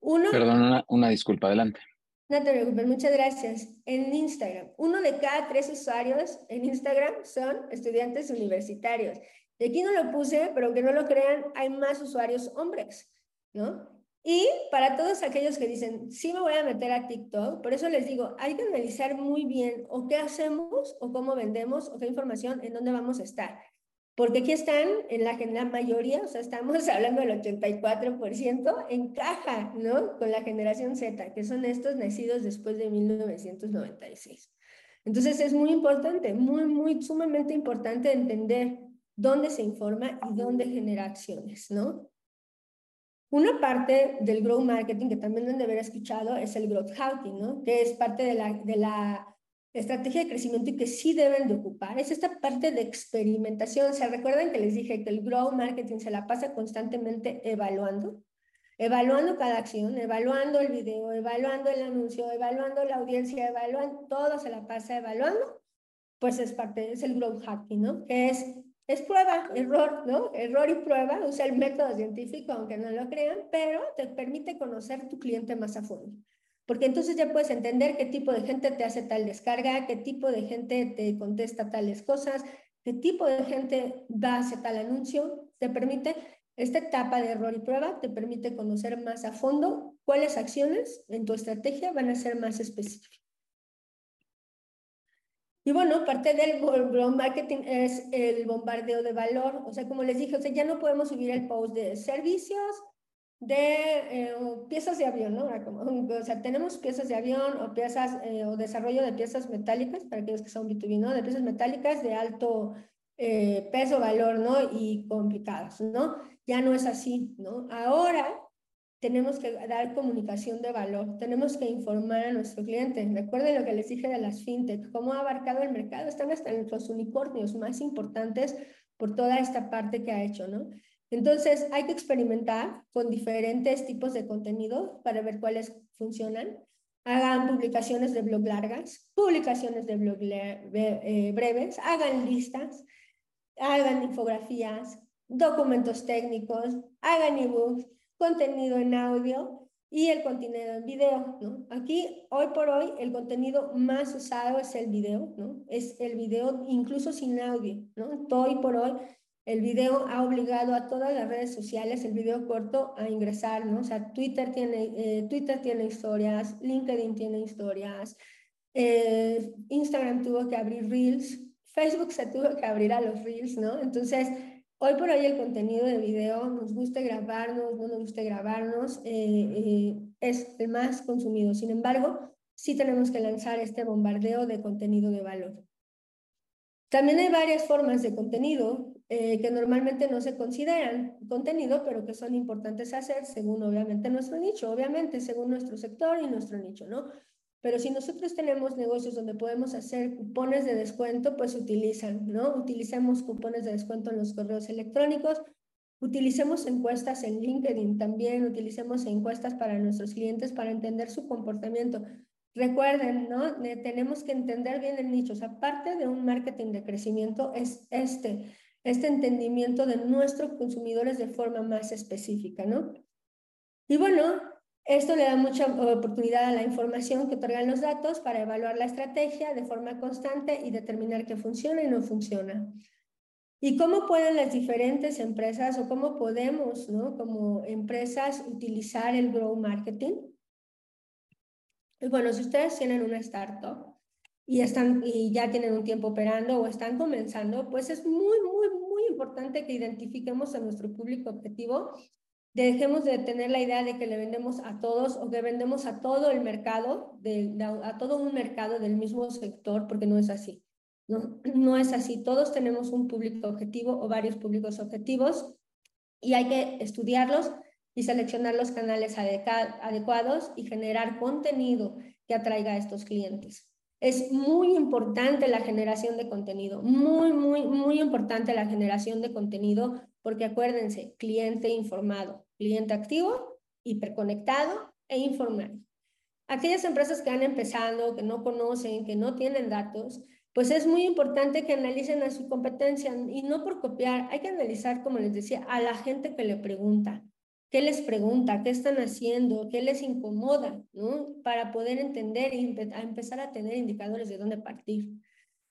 Uno, Perdón, una, disculpa, adelante. No te preocupes, muchas gracias. En Instagram, uno de cada tres usuarios en Instagram son estudiantes universitarios. Y aquí no lo puse, pero que no lo crean, hay más usuarios hombres, ¿no? Y para todos aquellos que dicen, sí me voy a meter a TikTok, por eso les digo, hay que analizar muy bien o qué hacemos o cómo vendemos o qué información, en dónde vamos a estar. Porque aquí están, en la, la mayoría, o sea, estamos [LAUGHS] hablando del 84%, encaja, ¿no? Con la generación Z, que son estos nacidos después de 1996. Entonces es muy importante, muy, muy, sumamente importante entender dónde se informa y dónde genera acciones, ¿no? Una parte del growth marketing que también deben de haber escuchado es el growth hacking, ¿no? Que es parte de la, de la estrategia de crecimiento y que sí deben de ocupar. Es esta parte de experimentación. ¿Se recuerdan que les dije que el growth marketing se la pasa constantemente evaluando? Evaluando cada acción, evaluando el video, evaluando el anuncio, evaluando la audiencia, evaluando, todo se la pasa evaluando. Pues es parte, es el growth hacking, ¿no? Que es es prueba, error, ¿no? Error y prueba, usa el método científico, aunque no lo crean, pero te permite conocer tu cliente más a fondo. Porque entonces ya puedes entender qué tipo de gente te hace tal descarga, qué tipo de gente te contesta tales cosas, qué tipo de gente va a hacer tal anuncio. Te permite, esta etapa de error y prueba te permite conocer más a fondo cuáles acciones en tu estrategia van a ser más específicas. Y bueno, parte del marketing es el bombardeo de valor. O sea, como les dije, o sea, ya no podemos subir el post de servicios, de eh, piezas de avión, ¿no? O sea, tenemos piezas de avión o piezas eh, o desarrollo de piezas metálicas, para aquellos que son B2B, ¿no? De piezas metálicas de alto eh, peso, valor, ¿no? Y complicadas, ¿no? Ya no es así, ¿no? Ahora tenemos que dar comunicación de valor, tenemos que informar a nuestro cliente. Recuerden lo que les dije de las fintech, cómo ha abarcado el mercado, están hasta los unicornios más importantes por toda esta parte que ha hecho, ¿no? Entonces, hay que experimentar con diferentes tipos de contenido para ver cuáles funcionan. Hagan publicaciones de blog largas, publicaciones de blog eh, breves, hagan listas, hagan infografías, documentos técnicos, hagan ebooks, contenido en audio y el contenido en video. Aquí, hoy por hoy, el contenido más usado es el video, ¿no? Es el video incluso sin audio, ¿no? Hoy por hoy, el video ha obligado a todas las redes sociales, el video corto, a ingresar, ¿no? O sea, Twitter tiene, eh, Twitter tiene historias, LinkedIn tiene historias, eh, Instagram tuvo que abrir Reels, Facebook se tuvo que abrir a los Reels, ¿no? Entonces, Hoy por hoy el contenido de video, nos guste grabarnos, no nos guste grabarnos, eh, es el más consumido. Sin embargo, sí tenemos que lanzar este bombardeo de contenido de valor. También hay varias formas de contenido eh, que normalmente no se consideran contenido, pero que son importantes hacer según obviamente nuestro nicho, obviamente según nuestro sector y nuestro nicho, ¿no? Pero si nosotros tenemos negocios donde podemos hacer cupones de descuento, pues utilizan, ¿no? Utilicemos cupones de descuento en los correos electrónicos, utilicemos encuestas en LinkedIn también, utilicemos encuestas para nuestros clientes para entender su comportamiento. Recuerden, ¿no? Tenemos que entender bien el nicho. O sea, parte de un marketing de crecimiento es este, este entendimiento de nuestros consumidores de forma más específica, ¿no? Y bueno, esto le da mucha oportunidad a la información que otorgan los datos para evaluar la estrategia de forma constante y determinar qué funciona y no funciona. ¿Y cómo pueden las diferentes empresas o cómo podemos, ¿no? como empresas, utilizar el Grow Marketing? Y bueno, si ustedes tienen una startup y, están, y ya tienen un tiempo operando o están comenzando, pues es muy, muy, muy importante que identifiquemos a nuestro público objetivo dejemos de tener la idea de que le vendemos a todos o que vendemos a todo el mercado, de, a todo un mercado del mismo sector, porque no es así. No, [CLEARS THROAT] no es así. Todos tenemos un público objetivo o varios públicos objetivos y hay que estudiarlos y seleccionar los canales adecuados y generar contenido que atraiga a estos clientes. Es muy importante la generación de contenido, muy, muy, muy importante la generación de contenido porque acuérdense, cliente informado, cliente activo, hiperconectado e informado. Aquellas empresas que han empezado, que no conocen, que no tienen datos, pues es muy importante que analicen a su competencia y no por copiar, hay que analizar, como les decía, a la gente que le pregunta, qué les pregunta, qué están haciendo, qué les incomoda, ¿no? Para poder entender y empezar a tener indicadores de dónde partir.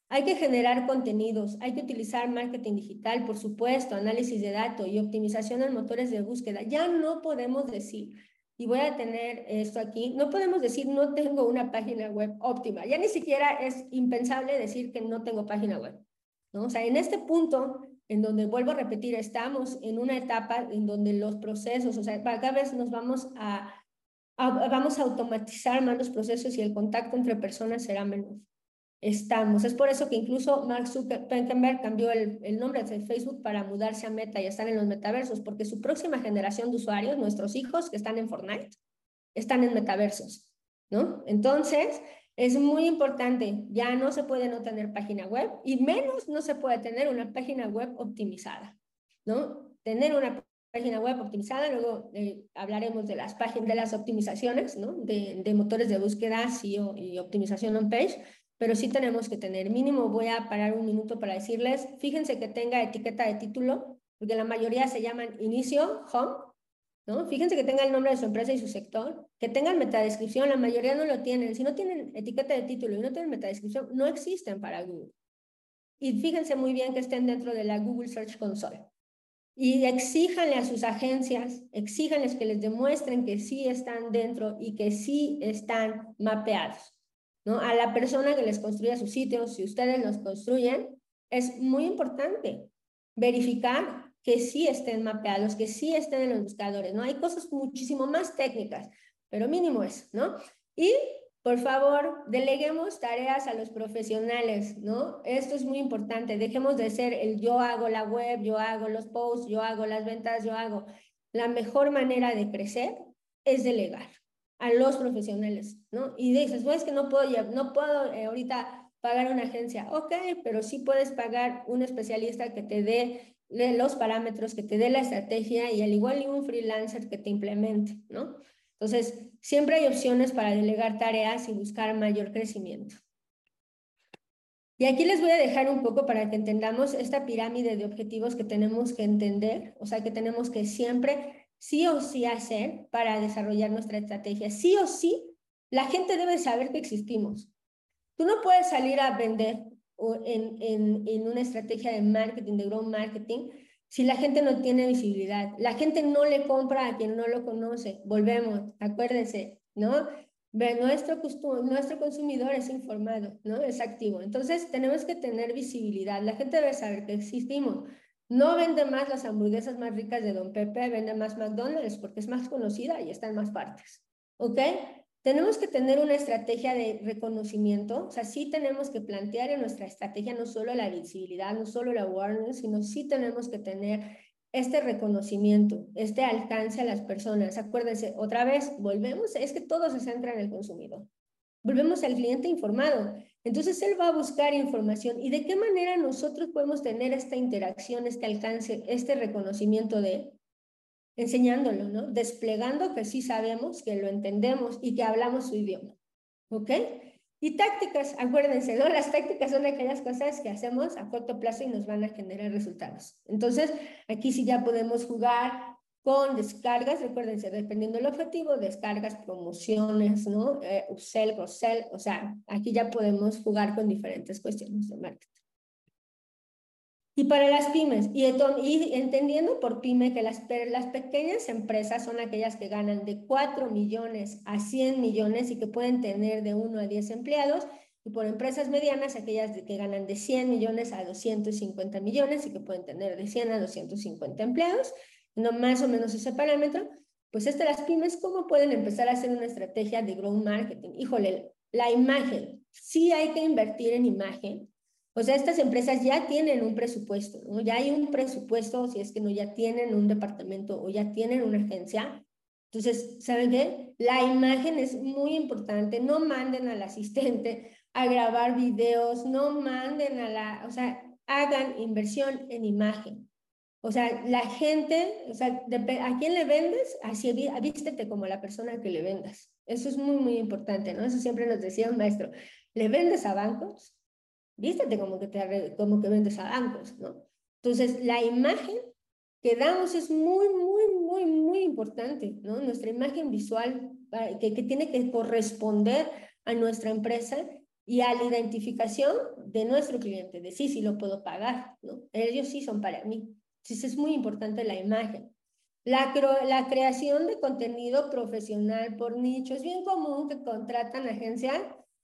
Hay que generar contenidos, hay que utilizar marketing digital, por supuesto, análisis de datos y optimización en motores de búsqueda. Ya no podemos decir, y voy a tener esto aquí, no podemos decir no tengo una página web óptima. Ya ni siquiera es impensable decir que no tengo página web. ¿no? O sea, en este punto, en donde vuelvo a repetir, estamos en una etapa en donde los procesos, o sea, cada vez nos vamos a, vamos a automatizar más los procesos y el contacto entre personas será menor estamos. Es por eso que incluso Mark Zuckerberg cambió el, el, nombre de Facebook para mudarse a Meta y estar en los metaversos, porque su próxima generación de usuarios, nuestros hijos que están en Fortnite, están en metaversos, ¿no? Entonces, es muy importante, ya no se puede no tener página web y menos no se puede tener una página web optimizada, ¿no? Tener una página web optimizada, luego eh, hablaremos de las páginas, de las optimizaciones, ¿no? De, de motores de búsqueda y optimización on-page, pero sí tenemos que tener mínimo, voy a parar un minuto para decirles, fíjense que tenga etiqueta de título, porque la mayoría se llaman inicio, home, ¿no? Fíjense que tenga el nombre de su empresa y su sector, que tengan metadescripción, la mayoría no lo tienen. Si no tienen etiqueta de título y no tienen metadescripción, no existen para Google. Y fíjense muy bien que estén dentro de la Google Search Console. Y exíjanle a sus agencias, exíjanles que les demuestren que sí están dentro y que sí están mapeados. ¿no? A la persona que les construya sus sitios, si ustedes los construyen, es muy importante verificar que sí estén mapeados, que sí estén en los buscadores, ¿no? Hay cosas muchísimo más técnicas, pero mínimo es, ¿no? Y, por favor, deleguemos tareas a los profesionales, ¿no? Esto es muy importante, dejemos de ser el yo hago la web, yo hago los posts, yo hago las ventas, yo hago. La mejor manera de crecer es delegar a los profesionales, ¿no? Y dices, pues que no puedo, no puedo eh, ahorita pagar una agencia. Ok, pero sí puedes pagar un especialista que te dé los parámetros, que te dé la estrategia y al igual un freelancer que te implemente, ¿no? Entonces, siempre hay opciones para delegar tareas y buscar mayor crecimiento. Y aquí les voy a dejar un poco para que entendamos esta pirámide de objetivos que tenemos que entender, o sea, que tenemos que siempre sí o sí hacer para desarrollar nuestra estrategia. Sí o sí, la gente debe saber que existimos. Tú no puedes salir a vender en, en, en una estrategia de marketing, de growth marketing, si la gente no tiene visibilidad. La gente no le compra a quien no lo conoce. Volvemos, acuérdense, ¿no? Nuestro, nuestro consumidor es informado, ¿no? Es activo. Entonces, tenemos que tener visibilidad. La gente debe saber que existimos. No vende más las hamburguesas más ricas de Don Pepe, vende más McDonald's porque es más conocida y está en más partes. ¿Ok? Tenemos que tener una estrategia de reconocimiento, o sea, sí tenemos que plantear en nuestra estrategia no solo la visibilidad, no solo la awareness, sino sí tenemos que tener este reconocimiento, este alcance a las personas. Acuérdense, otra vez, volvemos, es que todo se centra en el consumidor. Volvemos al cliente informado. Entonces él va a buscar información y de qué manera nosotros podemos tener esta interacción, este alcance, este reconocimiento de él, enseñándolo, ¿no? Desplegando que sí sabemos, que lo entendemos y que hablamos su idioma. ¿Ok? Y tácticas, acuérdense, ¿no? Las tácticas son aquellas cosas que hacemos a corto plazo y nos van a generar resultados. Entonces, aquí sí ya podemos jugar con descargas, recuérdense, dependiendo del objetivo, descargas, promociones, ¿no? Eh, upsell, cross-sell, o sea, aquí ya podemos jugar con diferentes cuestiones de marketing. Y para las pymes, y, y entendiendo por pyme que las, las pequeñas empresas son aquellas que ganan de 4 millones a 100 millones y que pueden tener de 1 a 10 empleados, y por empresas medianas, aquellas que ganan de 100 millones a 250 millones y que pueden tener de 100 a 250 empleados no más o menos ese parámetro, pues estas las pymes, ¿cómo pueden empezar a hacer una estrategia de growth marketing? Híjole, la imagen, sí hay que invertir en imagen. O sea, estas empresas ya tienen un presupuesto, ¿no? Ya hay un presupuesto, si es que no ya tienen un departamento o ya tienen una agencia. Entonces, ¿saben qué? La imagen es muy importante. No manden al asistente a grabar videos, no manden a la, o sea, hagan inversión en imagen. O sea, la gente, o sea, ¿a quién le vendes? Así, vístete como la persona que le vendas. Eso es muy, muy importante, ¿no? Eso siempre nos decía un maestro. ¿Le vendes a bancos? Vístete como que, te, como que vendes a bancos, ¿no? Entonces, la imagen que damos es muy, muy, muy, muy importante, ¿no? Nuestra imagen visual que, que tiene que corresponder a nuestra empresa y a la identificación de nuestro cliente, de sí, sí lo puedo pagar, ¿no? Ellos sí son para mí. Entonces es muy importante la imagen. La, la creación de contenido profesional por nicho. Es bien común que contratan agencias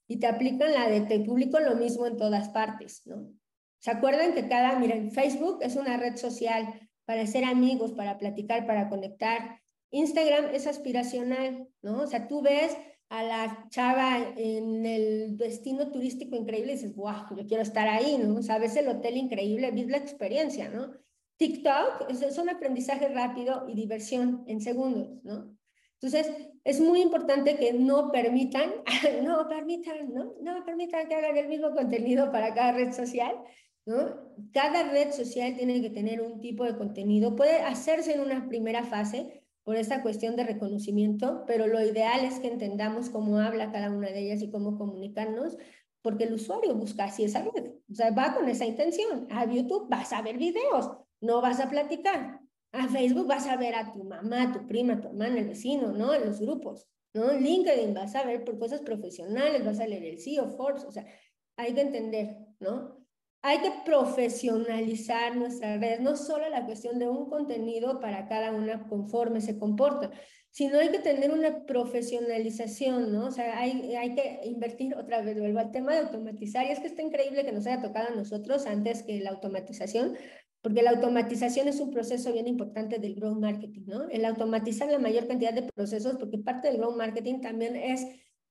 y te aplican la de te publico lo mismo en todas partes, ¿no? ¿Se acuerdan que cada, miren, Facebook es una red social para ser amigos, para platicar, para conectar. Instagram es aspiracional, ¿no? O sea, tú ves a la chava en el destino turístico increíble y dices, wow, yo quiero estar ahí, ¿no? O sea, ves el hotel increíble, ves la experiencia, ¿no? TikTok es, un aprendizaje rápido y diversión en segundos, ¿no? Entonces, es muy importante que no permitan, [LAUGHS] no permitan, ¿no? No permitan que hagan el mismo contenido para cada red social. Cada red social tiene que tener un tipo de contenido. Puede hacerse en una primera fase, por esta cuestión de reconocimiento, pero lo ideal es que entendamos cómo habla cada una de ellas y cómo comunicarnos, porque el usuario busca así esa red, o sea, va con esa intención. A YouTube vas a ver videos, no vas a platicar. A Facebook vas a ver a tu mamá, a tu prima, a tu hermana, el vecino, ¿no? En los grupos, ¿no? LinkedIn vas a ver por cosas profesionales, vas a leer el CEO, Forbes, o sea, hay que entender, ¿no? Hay que profesionalizar nuestra red, no solo la cuestión de un contenido para cada una conforme se comporta, sino hay que tener una profesionalización, ¿no? O sea, hay, hay que invertir otra vez, vuelvo al tema de automatizar, y es que está increíble que nos haya tocado a nosotros antes que la automatización, porque la automatización es un proceso bien importante del growth marketing, ¿no? El automatizar la mayor cantidad de procesos, porque parte del growth marketing también es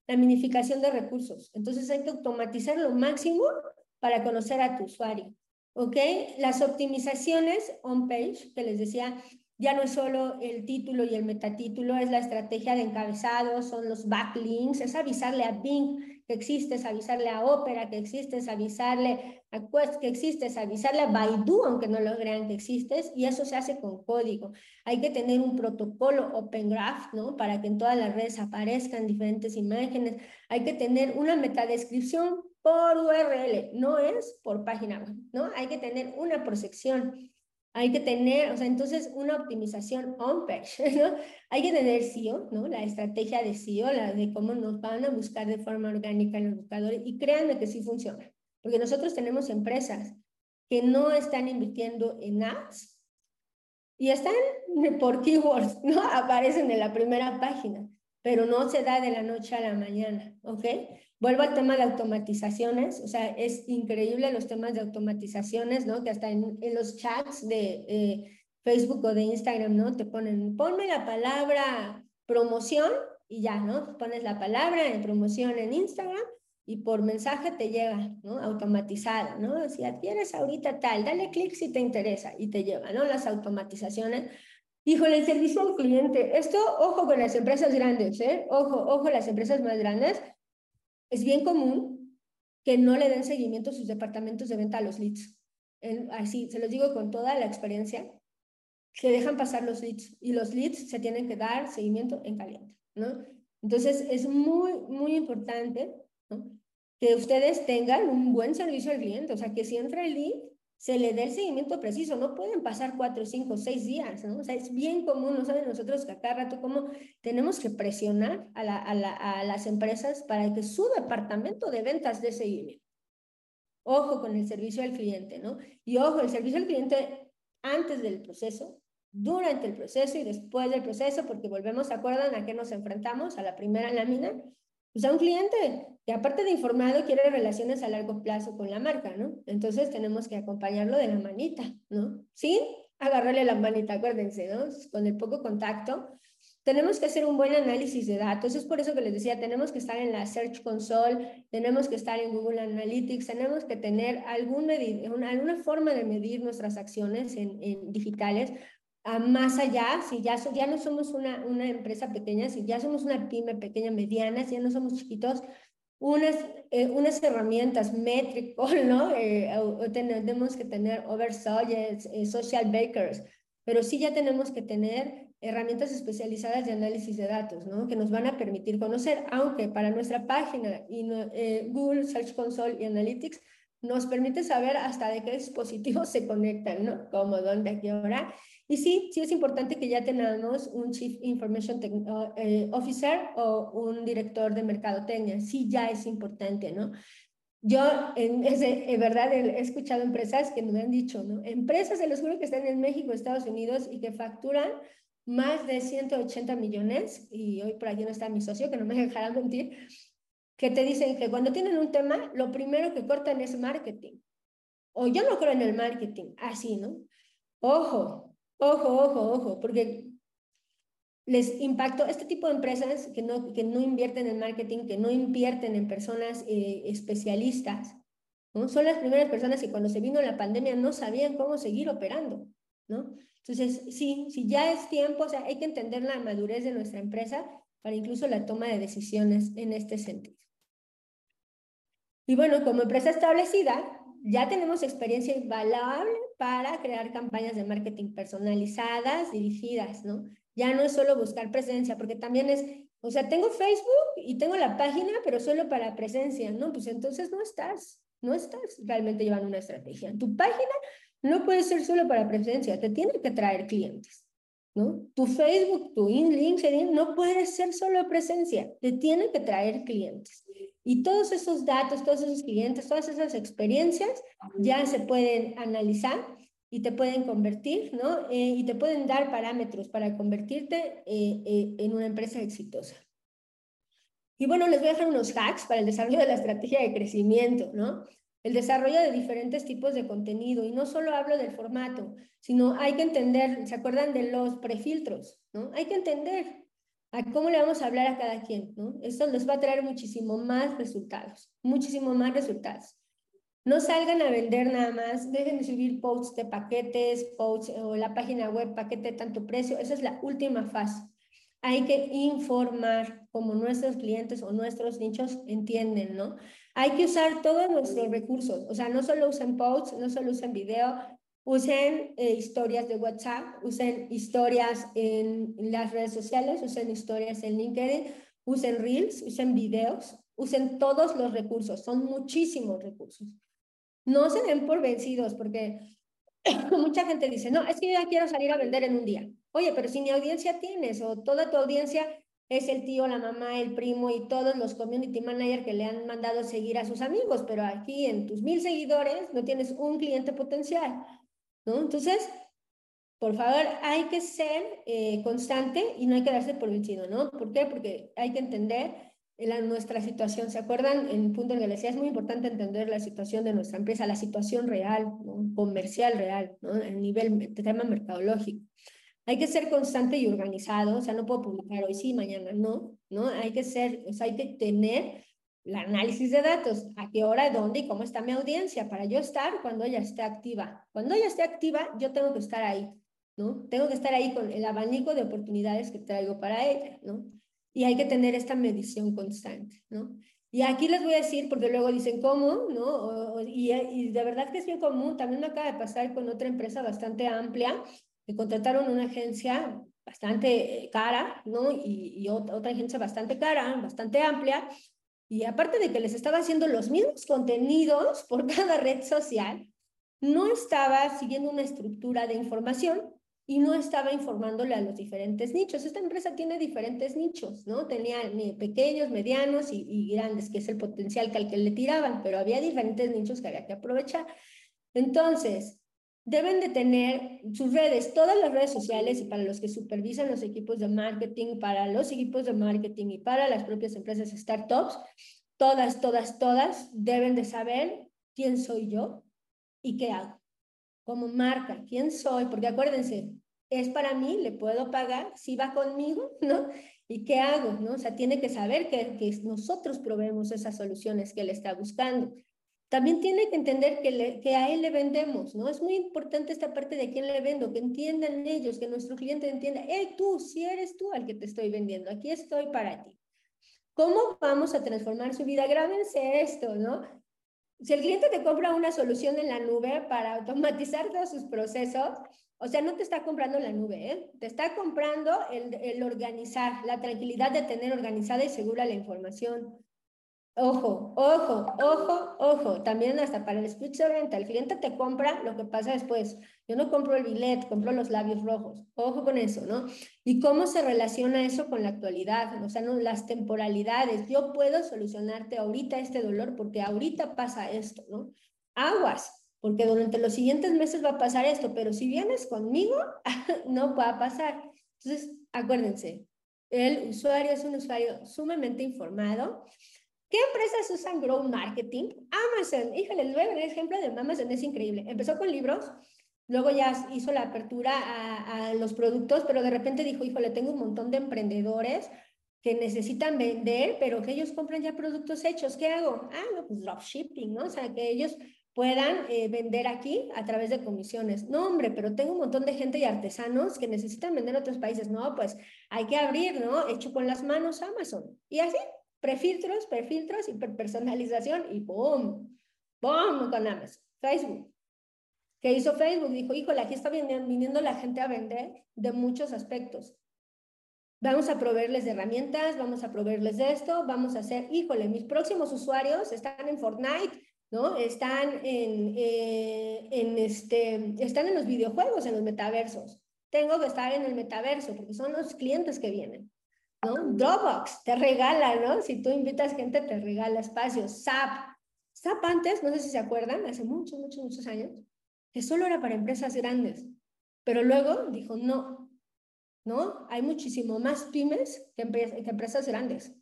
la minificación de recursos. Entonces hay que automatizar lo máximo para conocer a tu usuario. ¿Ok? Las optimizaciones on-page, que les decía, ya no es solo el título y el metatítulo, es la estrategia de encabezado, son los backlinks, es avisarle a Bing que existe, es avisarle a Opera que existe, es avisarle a Quest que existe, es avisarle a Baidu, aunque no lo crean que existes, y eso se hace con código. Hay que tener un protocolo Open Graph, ¿no? Para que en todas las redes aparezcan diferentes imágenes. Hay que tener una metadescripción por URL, no es por página web, ¿no? Hay que tener una prosección, hay que tener, o sea, entonces una optimización on-page, [LAUGHS] ¿no? Hay que tener SEO, ¿no? La estrategia de SEO, la de cómo nos van a buscar de forma orgánica en los buscadores, y créanme que sí funciona, porque nosotros tenemos empresas que no están invirtiendo en ads y están por keywords, [LAUGHS] ¿no? Aparecen en la primera página, pero no se da de la noche a la mañana, ¿ok? Vuelvo al tema de automatizaciones, o sea, es increíble los temas de automatizaciones, ¿no? Que hasta en, los chats de eh, Facebook o de Instagram, ¿no? Te ponen, ponme la palabra promoción y ya, ¿no? Pones la palabra de promoción en Instagram y por mensaje te llega, ¿no? Automatizado, ¿no? Si adquieres ahorita tal, dale clic si te interesa y te lleva, ¿no? Las automatizaciones. Híjole, el servicio al cliente. Esto, ojo con las empresas grandes, ¿eh? Ojo, ojo, las empresas más grandes es bien común que no le den seguimiento a sus departamentos de venta a los leads. así, se los digo con toda la experiencia, que dejan pasar los leads y los leads se tienen que dar seguimiento en caliente, ¿no? Entonces, es muy, muy importante que ustedes tengan un buen servicio al cliente, o sea, que si entra el lead, se le dé el seguimiento preciso. No pueden pasar cuatro, cinco, seis días, ¿no? O sea, es bien común, ¿no saben nosotros que acá rato cómo tenemos que presionar a, la, a, la, a las empresas para que su departamento de ventas dé seguimiento? Ojo con el servicio al cliente, ¿no? Y ojo, el servicio al cliente antes del proceso, durante el proceso y después del proceso, porque volvemos, ¿se acuerdan a qué nos enfrentamos? A la primera lámina, pues a un cliente que aparte de informado quiere relaciones a largo plazo con la marca, ¿no? Entonces tenemos que acompañarlo de la manita, ¿no? Sí, agarrarle la manita, acuérdense, ¿no? Con el poco contacto. Tenemos que hacer un buen análisis de datos, es por eso que les decía, tenemos que estar en la Search Console, tenemos que estar en Google Analytics, tenemos que tener algún medir, alguna forma de medir nuestras acciones en digitales más allá, si ya, ya no somos una, una empresa pequeña, si ya somos una pyme pequeña, mediana, si ya no somos chiquitos, unas, eh, unas herramientas métricos, [LAUGHS] ¿no? Eh, tenemos que tener oversights, eh, social bakers, pero sí ya tenemos que tener herramientas especializadas de análisis de datos, ¿no? Que nos van a permitir conocer, aunque para nuestra página y Google Search Console y Analytics nos permite saber hasta de qué dispositivos [LAUGHS] se conectan, ¿no? Cómo, dónde, a qué hora. Y sí, sí es importante que ya tengamos un Chief Information eh, Officer o un director de mercadotecnia. Sí, ya es importante, ¿no? Yo, en [LAUGHS] ese, en verdad, he escuchado empresas que me han dicho, ¿no? Empresas, se los juro que están en México, Estados Unidos y que facturan más de 180 millones, y hoy por aquí no está mi socio, que no me [LAUGHS] dejará mentir, que te dicen que cuando tienen un tema, lo primero que cortan es marketing. O yo no creo en el marketing, así, ¿no? Ojo, ojo, ojo, ojo, porque les impactó este tipo de empresas que no, que no invierten en marketing, que no invierten en personas eh, especialistas, ¿no? Son las primeras personas que cuando se vino la pandemia no sabían cómo seguir operando, ¿no? Entonces, sí, si ya es tiempo, o sea, hay que entender la madurez de nuestra empresa para incluso la toma de decisiones en este sentido. Y bueno, como empresa establecida, ya tenemos experiencia invaluable para crear campañas de marketing personalizadas, dirigidas, ¿no? Ya no es solo buscar presencia, porque también es, o sea, tengo Facebook y tengo la página, pero solo para presencia, ¿no? Pues entonces no estás, no estás realmente llevando una estrategia. Tu página no puede ser solo para presencia, te tiene que traer clientes. ¿No? Tu Facebook, tu LinkedIn no puede ser solo presencia, te tiene que traer clientes. Y todos esos datos, todos esos clientes, todas esas experiencias ya se pueden analizar y te pueden convertir, ¿no? Eh, y te pueden dar parámetros para convertirte eh, eh, en una empresa exitosa. Y bueno, les voy a dejar unos hacks para el desarrollo de la estrategia de crecimiento, ¿no? El desarrollo de diferentes tipos de contenido. Y no solo hablo del formato, sino hay que entender, ¿se acuerdan de los prefiltros? ¿no? Hay que entender a cómo le vamos a hablar a cada quien, ¿no? Esto les va a traer muchísimo más resultados, muchísimo más resultados. No salgan a vender nada más, dejen de subir posts de paquetes, posts o la página web, paquete de tanto precio, esa es la última fase. Hay que informar como nuestros clientes o nuestros nichos entienden, ¿no? Hay que usar todos nuestros recursos, o sea, no solo usen posts, no solo usen video, usen eh, historias de WhatsApp, usen historias en las redes sociales, usen historias en LinkedIn, usen Reels, usen videos, usen todos los recursos, son muchísimos recursos. No se den por vencidos porque [COUGHS] mucha gente dice, no, es que yo ya quiero salir a vender en un día. Oye, pero si ni audiencia tienes o toda tu audiencia es el tío, la mamá, el primo y todos los community managers que le han mandado seguir a sus amigos, pero aquí en tus mil seguidores no tienes un cliente potencial. Entonces, por favor, hay que ser eh, constante y no hay que darse por vencido, ¿no? ¿Por qué? Porque hay que entender la, nuestra situación. ¿Se acuerdan? En el punto en que decía, es muy importante entender la situación de nuestra empresa, la situación real, comercial real, ¿no? El nivel, de tema mercadológico. Hay que ser constante y organizado, o sea, no puedo publicar hoy sí, mañana no, ¿no? Hay que ser, o sea, hay que tener el análisis de datos, a qué hora, dónde y cómo está mi audiencia, para yo estar cuando ella esté activa. Cuando ella esté activa, yo tengo que estar ahí, ¿no? Tengo que estar ahí con el abanico de oportunidades que traigo para ella, ¿no? Y hay que tener esta medición constante, ¿no? Y aquí les voy a decir, porque luego dicen, ¿cómo? ¿no? y, y, de verdad que es bien común, también me acaba de pasar con otra empresa bastante amplia, que contrataron una agencia bastante cara, ¿no? Y, y otra agencia bastante cara, bastante amplia, y aparte de que les estaba haciendo los mismos contenidos por [LAUGHS] cada red social, no estaba siguiendo una estructura de información y no estaba informándole a los diferentes nichos. Esta empresa tiene diferentes nichos, ¿no? Tenía pequeños, medianos y, y grandes, que es el potencial que al que le tiraban, pero había diferentes nichos que había que aprovechar. Entonces, deben de tener sus redes, todas las redes sociales y para los que supervisan los equipos de marketing, para los equipos de marketing y para las propias empresas startups, todas, todas, todas deben de saber quién soy yo y qué hago. Como marca, quién soy, porque acuérdense, es para mí, le puedo pagar, si va conmigo, [LAUGHS] ¿no? ¿Y qué hago? ¿no? O sea, tiene que saber que, que nosotros proveemos esas soluciones que él está buscando también tiene que entender que, que, a él le vendemos, ¿no? Es muy importante esta parte de quién le vendo, que entiendan ellos, que nuestro cliente entienda, hey, tú, si eres tú al que te estoy vendiendo, aquí estoy para ti. ¿Cómo vamos a transformar su vida? Grábense esto, ¿no? Si el cliente te compra una solución en la nube para automatizar todos sus procesos, o sea, no te está comprando la nube, ¿eh? te está comprando el organizar, la tranquilidad de tener organizada y segura la información, Ojo, ojo, ojo, ojo. También hasta para el speech de venta, el cliente te compra lo que pasa después. Yo no compro el billet, compro los labios rojos. Ojo con eso, ¿no? Y cómo se relaciona eso con la actualidad, o sea, ¿no? las temporalidades. Yo puedo solucionarte ahorita este dolor porque ahorita pasa esto, ¿no? Aguas, porque durante los siguientes meses va a pasar esto, pero si vienes conmigo, [LAUGHS] no va a pasar. Entonces, acuérdense, el usuario es un usuario sumamente informado ¿Qué empresas usan Grow Marketing? Amazon. Híjole, dar el ejemplo de Amazon, es increíble. Empezó con libros, luego ya hizo la apertura a, los productos, pero de repente dijo, híjole, tengo un montón de emprendedores que necesitan vender, pero que ellos compran ya productos hechos. ¿Qué hago? Ah, no, pues dropshipping, ¿no? O sea, que ellos puedan eh, vender aquí a través de comisiones. No, hombre, pero tengo un montón de gente y artesanos que necesitan vender en otros países. No, pues hay que abrir, ¿no? Hecho con las manos Amazon. Y así, prefiltros, perfiltros, hiperpersonalización y ¡boom! ¡Boom! con Amazon. Facebook. ¿Qué hizo Facebook? Dijo, híjole, aquí está viniendo la gente a vender de muchos aspectos. Vamos a proveerles de herramientas, vamos a proveerles de esto, vamos a hacer, híjole, mis próximos usuarios están en Fortnite, ¿no? Están en, eh, en, este, están en los videojuegos, en los metaversos. Tengo que estar en el metaverso porque son los clientes que vienen. ¿No? Dropbox te regala, ¿no? Si tú invitas gente, te regala espacios. SAP. SAP antes, no sé si se acuerdan, hace muchos, muchos, muchos años, que solo era para empresas grandes. Pero luego dijo, no, ¿no? Hay muchísimo más pymes que, que empresas grandes.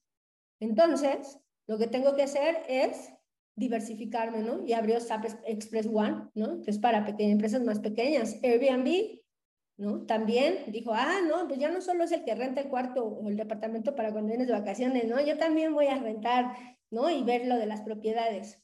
Entonces, lo que tengo que hacer es diversificarme, ¿no? Y abrió SAP Express One, ¿no? Que es para pequeñas empresas más pequeñas. Airbnb ¿no? También dijo, ah, no, pues ya no solo es el que renta el cuarto o el departamento para cuando vienes de vacaciones, ¿no? Yo también voy a rentar, ¿no? Y ver lo de las propiedades.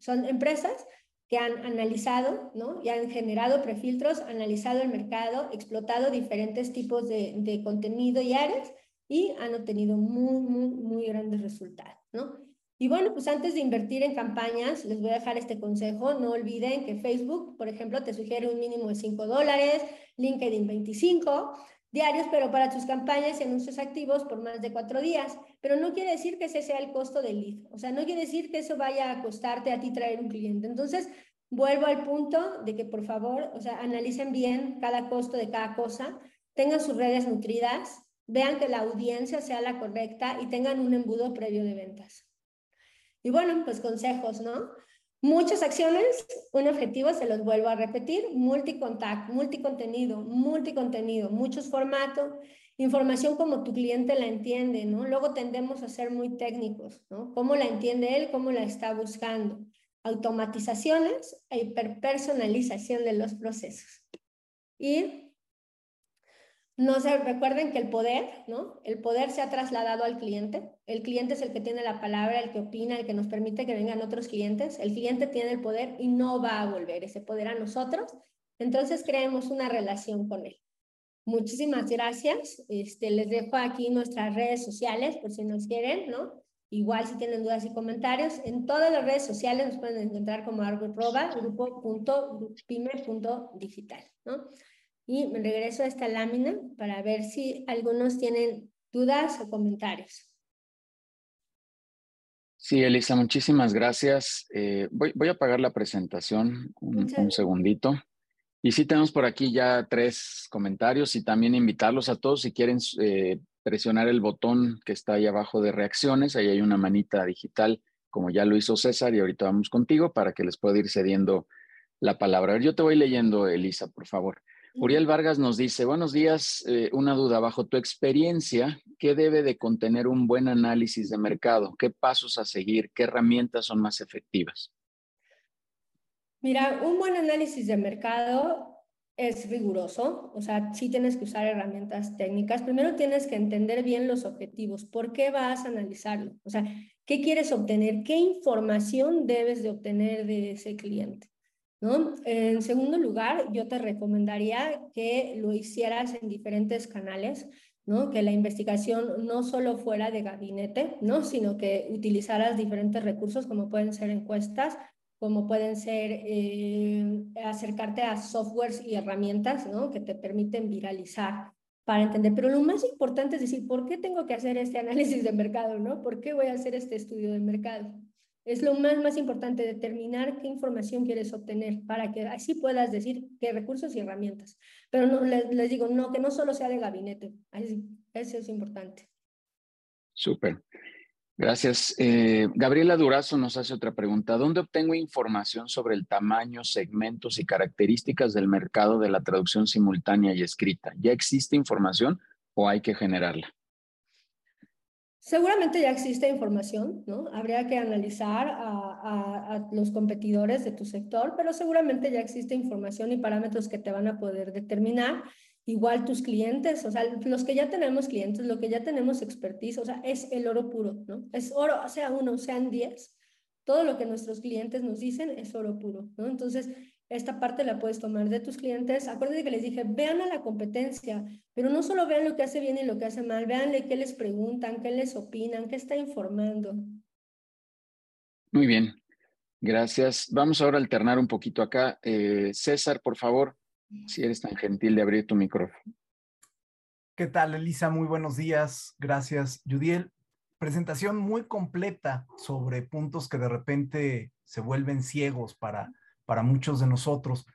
son empresas que han analizado, ¿no? Y han generado prefiltros, analizado el mercado, explotado diferentes tipos de, de contenido y áreas y han obtenido muy, muy, muy grandes resultados, ¿no? Y bueno, pues antes de invertir en campañas, les voy a dejar este consejo. No olviden que Facebook, por ejemplo, te sugiere un mínimo de 5 dólares, LinkedIn 25 diarios, pero para tus campañas y anuncios activos por más de cuatro días. Pero no quiere decir que ese sea el costo del lead. O sea, no quiere decir que eso vaya a costarte a ti traer un cliente. Entonces, vuelvo al punto de que por favor, o sea, analicen bien cada costo de cada cosa, tengan sus redes nutridas, vean que la audiencia sea la correcta y tengan un embudo previo de ventas. Y bueno, pues consejos, ¿no? Muchas acciones, un objetivo, se los vuelvo a repetir, multicontact, multicontenido, multicontenido, muchos formatos, información como tu cliente la entiende, ¿no? Luego tendemos a ser muy técnicos, ¿no? ¿Cómo la entiende él? ¿Cómo la está buscando? Automatizaciones e hiperpersonalización de los procesos. Y no se recuerden que el poder, ¿no? El poder se ha trasladado al cliente. El cliente es el que tiene la palabra, el que opina, el que nos permite que vengan otros clientes. El cliente tiene el poder y no va a volver ese poder a nosotros. Entonces creemos una relación con él. Muchísimas gracias. Este, les dejo aquí nuestras redes sociales por si nos quieren, ¿no? Igual si tienen dudas y comentarios, en todas las redes sociales nos pueden encontrar como arroba grupo.pyme.digital, ¿no? Y me regreso a esta lámina para ver si algunos tienen dudas o comentarios. Sí, Elisa, muchísimas gracias. Eh, voy, voy, a apagar la presentación un, segundito. Y sí tenemos por aquí ya tres comentarios y también invitarlos a todos si quieren eh, presionar el botón que está ahí abajo de reacciones. Ahí hay una manita digital, como ya lo hizo César, y ahorita vamos contigo para que les pueda ir cediendo la palabra. Yo te voy leyendo, Elisa, por favor. Uriel Vargas nos dice, buenos días, eh, una duda, bajo tu experiencia, ¿qué debe de contener un buen análisis de mercado? ¿Qué pasos a seguir? ¿Qué herramientas son más efectivas? Mira, un buen análisis de mercado es riguroso, o sea, sí tienes que usar herramientas técnicas. Primero tienes que entender bien los objetivos, por qué vas a analizarlo, o sea, qué quieres obtener, qué información debes de obtener de ese cliente. En segundo lugar, yo te recomendaría que lo hicieras en diferentes canales. ¿no? Que la investigación no solo fuera de gabinete, ¿no? Sino que utilizaras diferentes recursos como pueden ser encuestas, como pueden ser eh, acercarte a softwares y herramientas. Que te permiten viralizar para entender. Pero lo más importante es decir, ¿por qué tengo que hacer este [LAUGHS] análisis de mercado, ¿no? ¿Por qué voy a hacer este estudio de mercado? Es lo más, importante, determinar qué información quieres obtener para que así puedas decir qué recursos y herramientas. Pero no, les, digo, no, que no solo sea de gabinete. Eso es importante. Súper. Gracias. Eh, Gabriela Durazo nos hace otra pregunta. ¿Dónde obtengo información sobre el tamaño, segmentos y características del mercado de la traducción simultánea y escrita? ¿Ya existe información o hay que generarla? Seguramente ya existe información, ¿no? Habría que analizar a, los competidores de tu sector, pero seguramente ya existe información y parámetros que te van a poder determinar. Igual tus clientes, o sea, los que ya tenemos clientes, lo que ya tenemos expertise, o sea, es el oro puro, ¿no? Es oro, sea uno, sean diez, todo lo que nuestros clientes nos dicen es oro puro, ¿no? Entonces, esta parte la puedes tomar de tus clientes. Acuérdate que les dije, vean a la competencia, pero no solo vean lo que hace bien y lo que hace mal, veanle qué les preguntan, qué les opinan, qué está informando. Muy bien, gracias. Vamos ahora a alternar un poquito acá. Eh, César, por favor, si eres tan gentil de abrir tu micrófono. ¿Qué tal, Elisa? Muy buenos días. Gracias, Judiel. Presentación muy completa sobre puntos que de repente se vuelven ciegos para para muchos de nosotros.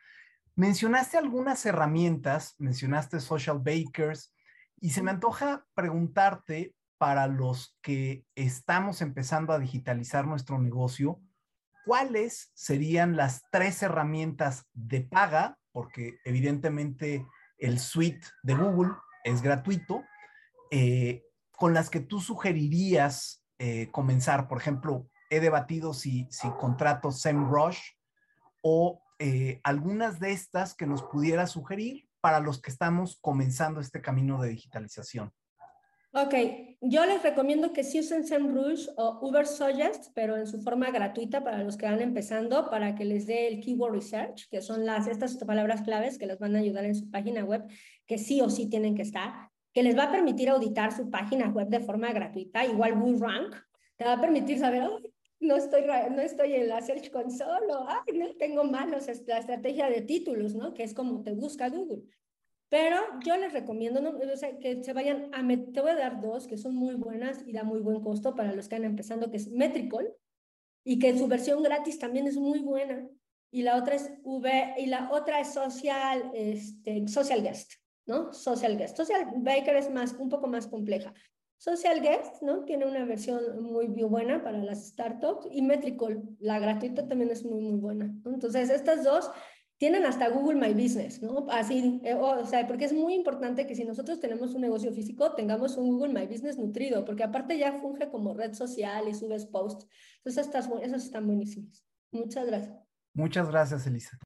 Mencionaste algunas herramientas, mencionaste Social Bakers, y se me antoja preguntarte para los que estamos empezando a digitalizar nuestro negocio, ¿cuáles serían las tres herramientas de paga? Porque evidentemente el suite de Google es gratuito, eh, con las que tú sugerirías eh, comenzar. Por ejemplo, he debatido si, si contrato SEMrush o eh, algunas de estas que nos pudiera sugerir para los que estamos comenzando este camino de digitalización. Ok, yo les recomiendo que sí usen SEMrush o Uber Suggest, pero en su forma gratuita para los que van empezando, para que les dé el Keyword Research, que son las, estas palabras claves que les van a ayudar en su página web, que sí o sí tienen que estar, que les va a permitir auditar su página web de forma gratuita, igual Rank, te va a permitir saber, no estoy, no estoy en la Search Console o, ay, no tengo malos la estrategia de títulos, ¿no? Que es como te busca Google. Pero yo les recomiendo ¿no? que se vayan a, te voy a dar dos que son muy buenas y da muy buen costo para los que están empezando, que es Metricol, y que su versión gratis también es muy buena. Y la otra es V, y la otra es Social, este, Social Guest, ¿no? Social Guest. Social Baker es más, un poco más compleja. Social Guest, ¿no? Tiene una versión muy buena para las startups y Metrical, la gratuita también es muy, muy buena. Entonces, estas dos tienen hasta Google My Business, ¿no? Así, eh, o sea, porque es muy importante que si nosotros tenemos un negocio físico, tengamos un Google My Business nutrido, porque aparte ya funge como red social y subes posts. Entonces, estas, esas están buenísimas. Muchas gracias. Muchas gracias, Elisa.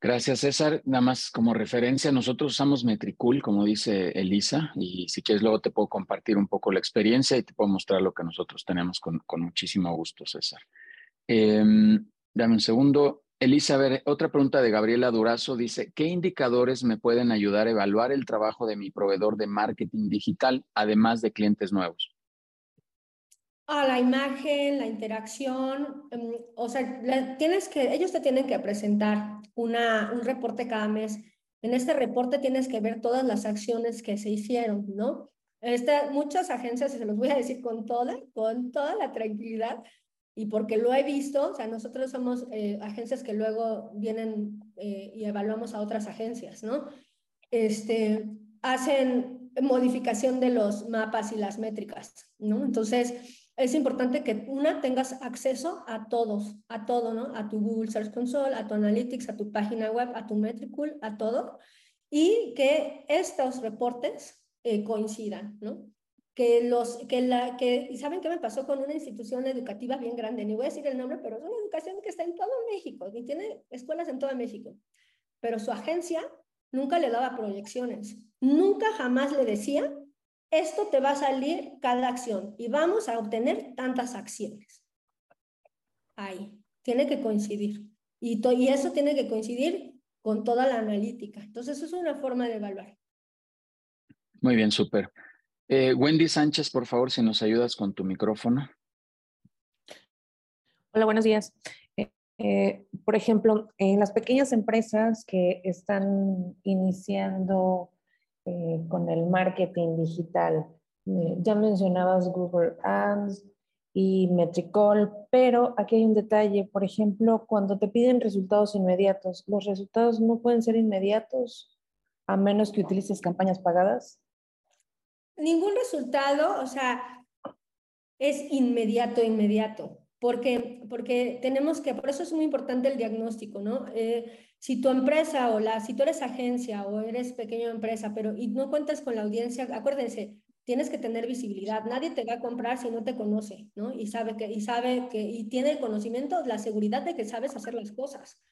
Gracias, César. Nada más como referencia, nosotros usamos Metricool, como dice Elisa, y si quieres luego te puedo compartir un poco la experiencia y te puedo mostrar lo que nosotros tenemos con, muchísimo gusto, César. Em, dame un segundo. Elisa, a ver, otra pregunta de Gabriela Durazo dice, ¿qué indicadores me pueden ayudar a evaluar el trabajo de mi proveedor de marketing digital, además de clientes nuevos? A la imagen, la interacción, em, o sea, tienes que, ellos te tienen que presentar una, un reporte cada mes. En este reporte tienes que ver todas las acciones que se hicieron, ¿no? Este, muchas agencias, se los voy a decir con toda, con toda la tranquilidad, y porque lo he visto, o sea, nosotros somos eh, agencias que luego vienen eh, y evaluamos a otras agencias, ¿no? Este, hacen modificación de los mapas y las métricas, ¿no? Entonces, es importante que una tengas acceso a todos, a todo, ¿no? A tu Google Search Console, a tu Analytics, a tu página web, a tu Metricool, a todo, y que estos reportes eh, coincidan, ¿no? Que los, que la, que, y saben qué me pasó con una institución educativa bien grande, ni voy a decir el nombre, pero es una educación que está en todo México, y tiene escuelas en todo México, pero su agencia nunca le daba proyecciones, nunca jamás le decía esto te va a salir cada acción y vamos a obtener tantas acciones. Ahí, tiene que coincidir. Y, y eso tiene que coincidir con toda la analítica. Entonces, eso es una forma de evaluar. Muy bien, súper. Eh, Wendy Sánchez, por favor, si nos ayudas con tu micrófono. Hola, buenos días. Eh, eh, por ejemplo, en las pequeñas empresas que están iniciando con el marketing digital, ya mencionabas Google Ads y Metricol, pero aquí hay un detalle. Por ejemplo, cuando te piden resultados inmediatos, ¿los resultados no pueden ser inmediatos a menos que utilices campañas pagadas? ningún resultado, o sea, es inmediato, inmediato. Porque, porque tenemos que, por eso es muy importante el diagnóstico, ¿no? Eh, si tu empresa o la, si tú eres agencia o eres pequeña empresa, pero y no cuentas con la audiencia, acuérdense, tienes que tener visibilidad. Nadie te va a comprar si no te conoce, ¿no? Y sabe que, y sabe que, y tiene el conocimiento, la seguridad de que sabes hacer las cosas.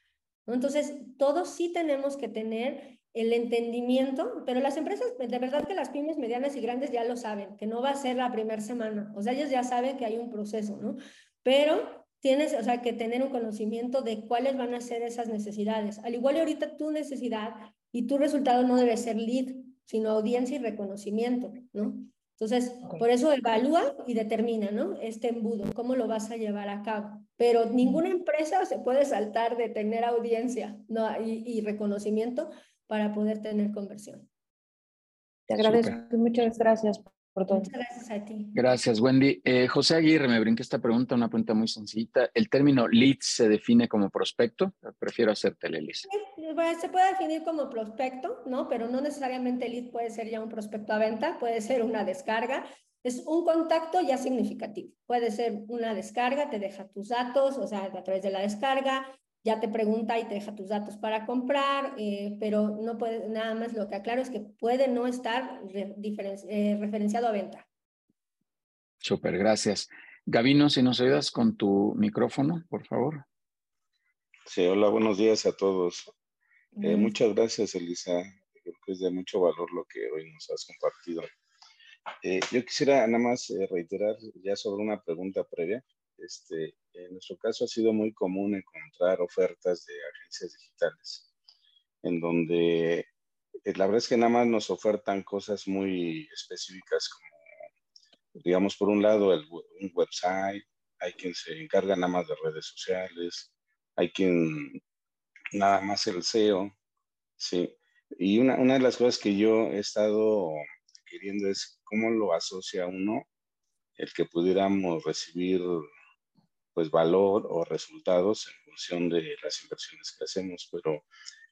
¿no? Entonces, todos sí tenemos que tener el entendimiento, pero las empresas, de verdad que las pymes medianas y grandes ya lo saben, que no va a ser la primera semana, o sea, ellos ya saben que hay un proceso, ¿no? Pero tienes, o sea, que tener un conocimiento de cuáles van a ser esas necesidades. Al igual y ahorita tu necesidad y tu resultado no debe ser lead, sino audiencia y reconocimiento, ¿no? Entonces, por eso evalúa y determina, ¿no? Este embudo, cómo lo vas a llevar a cabo. Pero ninguna empresa se puede saltar de tener audiencia ¿no? y, y reconocimiento para poder tener conversión. Te agradezco, muchas gracias por todo. Muchas gracias a ti. Gracias, Wendy. Eh, José Aguirre, me brinqué esta pregunta, una pregunta muy sencillita. ¿El término lead se define como prospecto? Prefiero hacértela, Elisa. se puede definir como prospecto, ¿no? Pero no necesariamente lead puede ser ya un prospecto a venta, puede ser una descarga. Es un contacto ya significativo. Puede ser una descarga, te deja tus datos, o sea, a través de la descarga, ya te pregunta y te deja tus datos para comprar, eh, pero no puede, nada más lo que aclaro es que puede no estar eh, referenciado a venta. Súper, gracias. Gavino, si nos ayudas con tu micrófono, por favor. Sí, hola, buenos días a todos. Eh, muchas gracias, Elisa. Creo que es de mucho valor lo que hoy nos has compartido. yo quisiera nada más reiterar ya sobre una pregunta previa. Este, en nuestro caso ha sido muy común encontrar ofertas de agencias digitales, en donde eh, la verdad es que nada más nos ofertan cosas muy específicas como, digamos, por un lado, un website, hay quien se encarga nada más de redes sociales, hay quien nada más el SEO, sí. Y una, una de las cosas que yo he estado queriendo es cómo lo asocia uno el que pudiéramos recibir pues valor o resultados en función de las inversiones que hacemos, pero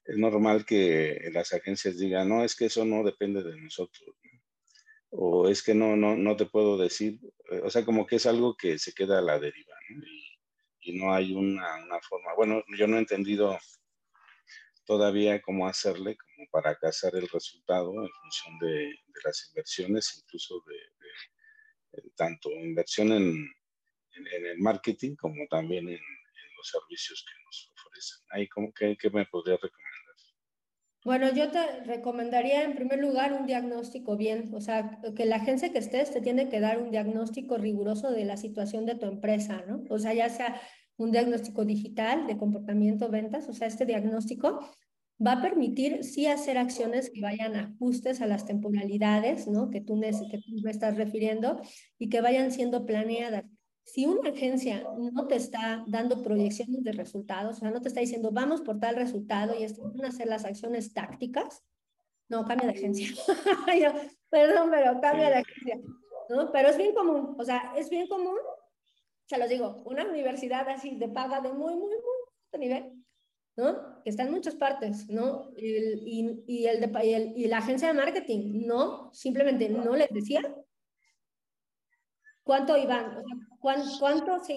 es normal que las agencias digan, no, es que eso no depende de nosotros, o es que no, no, no te puedo decir, eh, o sea, como que es algo que se queda a la deriva, y, no hay una, una, forma, bueno, yo no he entendido todavía cómo hacerle como para cazar el resultado en función de, de las inversiones, incluso de, de tanto inversión en, en, el marketing como también en, los servicios que nos ofrecen. Ahí, como que, ¿qué me podría recomendar? Bueno, yo te recomendaría en primer lugar un diagnóstico bien, o sea, que la agencia que estés te tiene que dar un diagnóstico riguroso de la situación de tu empresa, ¿no? O sea, ya sea un diagnóstico digital de comportamiento ventas, o sea, este diagnóstico va a permitir sí hacer acciones que vayan ajustes a las temporalidades, ¿no? Que tú, que tú me estás refiriendo y que vayan siendo planeadas. Si una agencia no te está dando proyecciones de resultados, o sea, no te está diciendo, vamos por tal resultado y están a hacer las acciones tácticas, no, cambia de agencia. [LAUGHS] perdón, pero cambia de agencia. ¿no? Pero es bien común, o sea, es bien común, se los digo, una universidad así de paga de muy, muy, muy alto nivel, ¿no? Que está en muchas partes, ¿no? y, y, el de, y, el, y la agencia de marketing, no, simplemente no les decía cuánto iban, cuántos,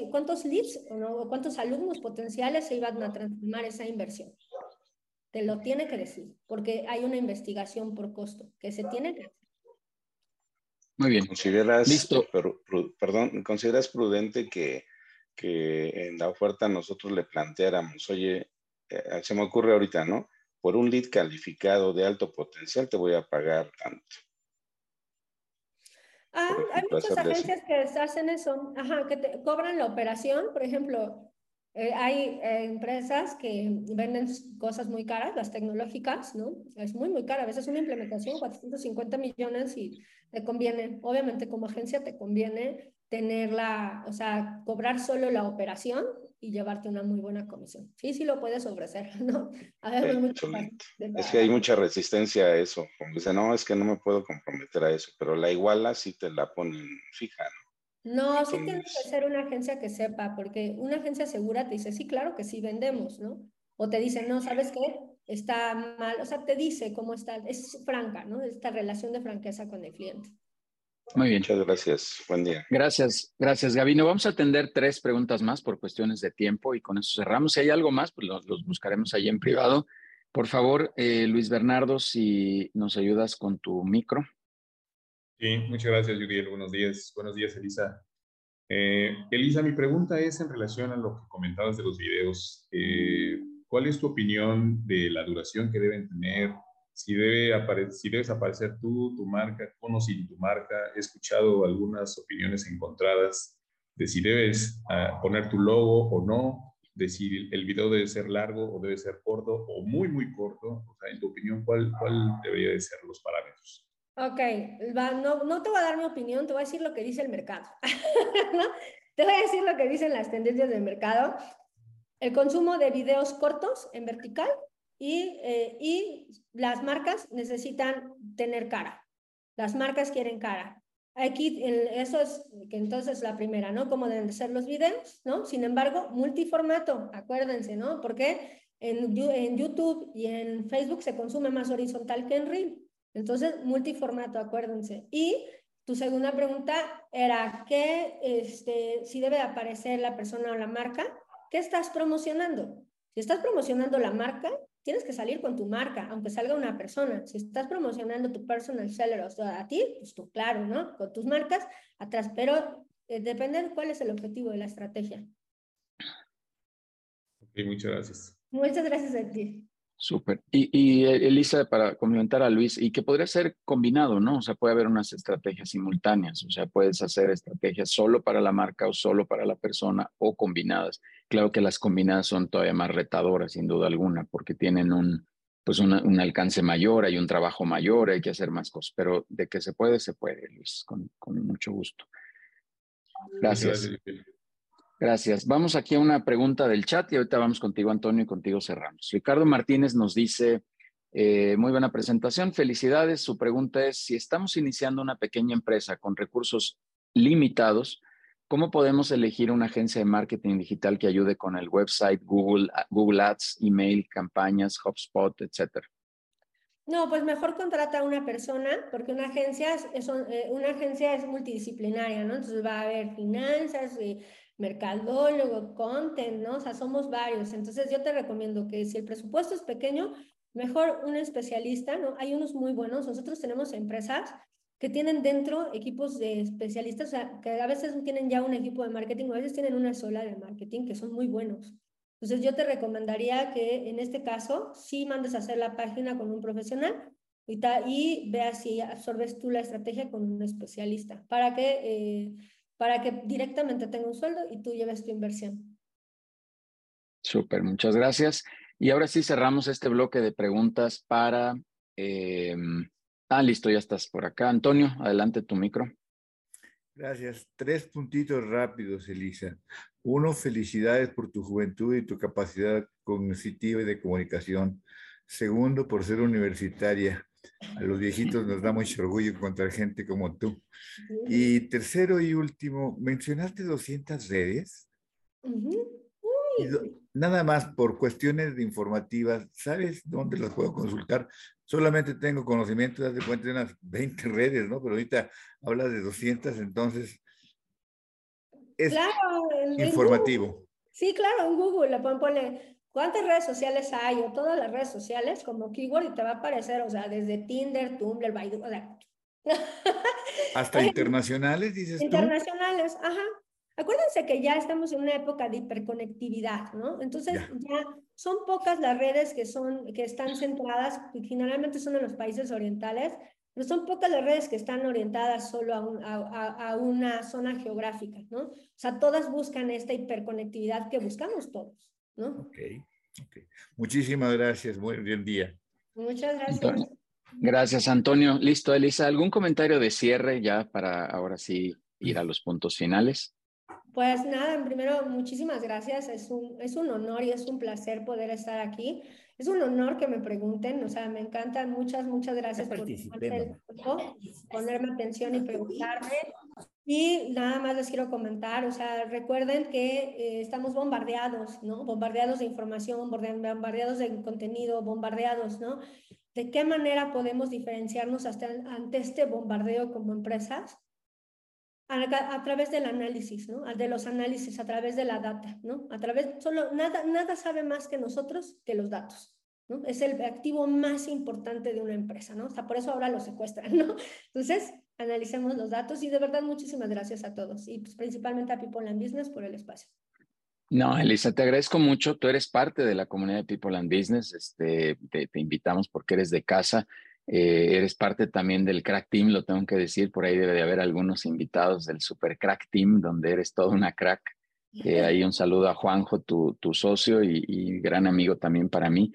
cuántos leads o cuántos alumnos potenciales se iban a transformar esa inversión. Te lo tiene que decir, porque hay una investigación por costo que se tiene que hacer. Muy bien. ¿Consideras, Listo. perdón, ¿consideras prudente que, que en la oferta nosotros le planteáramos, oye, eh, se me ocurre ahorita, ¿no? Por un lead calificado de alto potencial te voy a pagar tanto. Ah, hay muchas agencias que hacen eso, ajá, que te cobran la operación, por ejemplo, Eh, hay eh, empresas que venden cosas muy caras, las tecnológicas, ¿no? Es muy, muy cara. A veces una implementación, 450 millones y te conviene, obviamente como agencia te conviene tenerla, o sea, cobrar solo la operación y llevarte una muy buena comisión. Sí, sí lo puedes ofrecer, [LAUGHS] ¿no? Ver, es que hay mucha resistencia a eso. Como dice, no, es que no me puedo comprometer a eso, pero la iguala sí te la ponen fija, ¿no? No, sí tiene que ser una agencia que sepa, porque una agencia segura te dice, sí, claro que sí, vendemos, ¿no? O te dice, no, ¿sabes qué? Está mal, o sea, te dice cómo está, es franca, ¿no? Esta relación de franqueza con el cliente. Muy bien. Muchas gracias. Buen día. Gracias, gracias, Gabino. Vamos a atender tres preguntas más por cuestiones de tiempo y con eso cerramos. Si hay algo más, pues los, buscaremos ahí en privado. Por favor, eh, Luis Bernardo, si nos ayudas con tu micro. Sí, muchas gracias, Judiel. Buenos días. Buenos días, Elisa. Eh, Elisa, mi pregunta es en relación a lo que comentabas de los videos. Eh, ¿Cuál es tu opinión de la duración que deben tener? Si, debe si debes aparecer tú, tu marca, con o sin tu marca. He escuchado algunas opiniones encontradas de si debes ah, poner tu logo o no, de si el video debe ser largo o debe ser corto o muy, muy corto. O sea, en tu opinión, ¿cuál, cuál debería de ser los parámetros? Ok, no, no te voy a dar mi opinión, te voy a decir lo que dice el mercado. [LAUGHS] Te voy a decir lo que dicen las tendencias del mercado. El consumo de videos cortos en vertical y, eh, y las marcas necesitan tener cara. Las marcas quieren cara. Aquí, eso es que entonces la primera, ¿no? Cómo deben ser los videos, ¿no? Sin embargo, multiformato, acuérdense, ¿no? Porque en, en YouTube y en Facebook se consume más horizontal que en Reel. Entonces, multiformato, acuérdense. Y tu segunda pregunta era, ¿qué, este, si debe aparecer la persona o la marca? ¿Qué estás promocionando? Si estás promocionando la marca, tienes que salir con tu marca, aunque salga una persona. Si estás promocionando tu personal seller, o sea, a ti, pues tú, claro, ¿no? Con tus marcas atrás, pero eh, depende de cuál es el objetivo de la estrategia. Ok, muchas gracias. Muchas gracias a ti. Súper. Y, eh, Elisa, para complementar a Luis, y que podría ser combinado, ¿no? O sea, puede haber unas estrategias simultáneas, o sea, puedes hacer estrategias solo para la marca o solo para la persona o combinadas. Claro que las combinadas son todavía más retadoras, sin duda alguna, porque tienen un, pues un alcance mayor, hay un trabajo mayor, hay que hacer más cosas, pero de que se puede, se puede, Luis, con, con mucho gusto. Gracias. Gracias. Vamos aquí a una pregunta del chat y ahorita vamos contigo, Antonio, y contigo cerramos. Ricardo Martínez nos dice, eh, muy buena presentación, felicidades. Su pregunta es, si estamos iniciando una pequeña empresa con recursos limitados, ¿cómo podemos elegir una agencia de marketing digital que ayude con el website, Google, Google Ads, email, campañas, HubSpot, etcétera? No, pues mejor contrata a una persona, porque una agencia es, eh, una agencia es multidisciplinaria, ¿no? Entonces va a haber finanzas, eh, mercadólogo, content, ¿no? O sea, somos varios. Entonces yo te recomiendo que si el presupuesto es pequeño, mejor un especialista, ¿no? Hay unos muy buenos. Nosotros tenemos empresas que tienen dentro equipos de especialistas, o sea, que a veces tienen ya un equipo de marketing, a veces tienen una sola de marketing, que son muy buenos. Entonces yo te recomendaría que en este caso sí mandes a hacer la página con un profesional y, y veas si absorbes tú la estrategia con un especialista para que eh, para que directamente tenga un sueldo y tú lleves tu inversión. Súper, muchas gracias. Y ahora sí cerramos este bloque de preguntas para... Eh, ah, listo, ya estás por acá. Antonio, adelante tu micro. Gracias. Tres puntitos rápidos, Elisa. Uno, felicidades por tu juventud y tu capacidad cognitiva y de comunicación. Segundo, por ser universitaria. A los viejitos nos da mucho orgullo encontrar gente como tú. Y tercero y último, mencionaste 200 redes. nada más por cuestiones de informativas, ¿sabes dónde las puedo consultar? Solamente tengo conocimiento, de cuenta de unas 20 redes, ¿no? Pero ahorita hablas de 200, entonces es informativo. Sí, claro, en Google le pueden poner ¿Cuántas redes sociales hay? O todas las redes sociales como keyword y te va a aparecer, o sea, desde Tinder, Tumblr, Baidu, o sea. [LAUGHS] Hasta internacionales, dices Internacionales, ajá. Acuérdense que ya estamos en una época de hiperconectividad, ¿no? Entonces ya. son pocas las redes que son que están centradas, generalmente son en los países orientales, pero son pocas las redes que están orientadas solo a, a, una zona geográfica, ¿no? O sea, todas buscan esta hiperconectividad que buscamos todos, ¿no? Ok, ok. Muchísimas gracias, buen día. Muchas gracias. Gracias, Antonio. Listo, Elisa, ¿algún comentario de cierre ya para ahora sí ir a los puntos finales? Pues nada, primero, muchísimas gracias. Es un, es un honor y es un placer poder estar aquí. Es un honor que me pregunten, o sea, me encantan. Muchas, muchas gracias por ponerme atención y preguntarme. Y nada más les quiero comentar, o sea, recuerden que eh, estamos bombardeados, ¿no? Bombardeados de información, bombardeados de contenido, bombardeados, ¿no? ¿De qué manera podemos diferenciarnos hasta, ante este bombardeo como empresas? a, través del análisis, ¿no? De los análisis, a través de la data, ¿no? A través, solo, nada, nada sabe más que nosotros que los datos, ¿no? Es el activo más importante de una empresa, ¿no? Sea, por eso ahora lo secuestran, ¿no? Entonces, analicemos los datos y de verdad muchísimas gracias a todos y pues, principalmente a People and Business por el espacio. No, Elisa, te agradezco mucho. Tú eres parte de la comunidad de People and Business. Este, te, te invitamos porque eres de casa. Eh, eres parte también del Crack Team, lo tengo que decir, por ahí debe de haber algunos invitados del Super Crack Team, donde eres toda una crack. Eh, ahí un saludo a Juanjo, tu, tu socio y, gran amigo también para mí.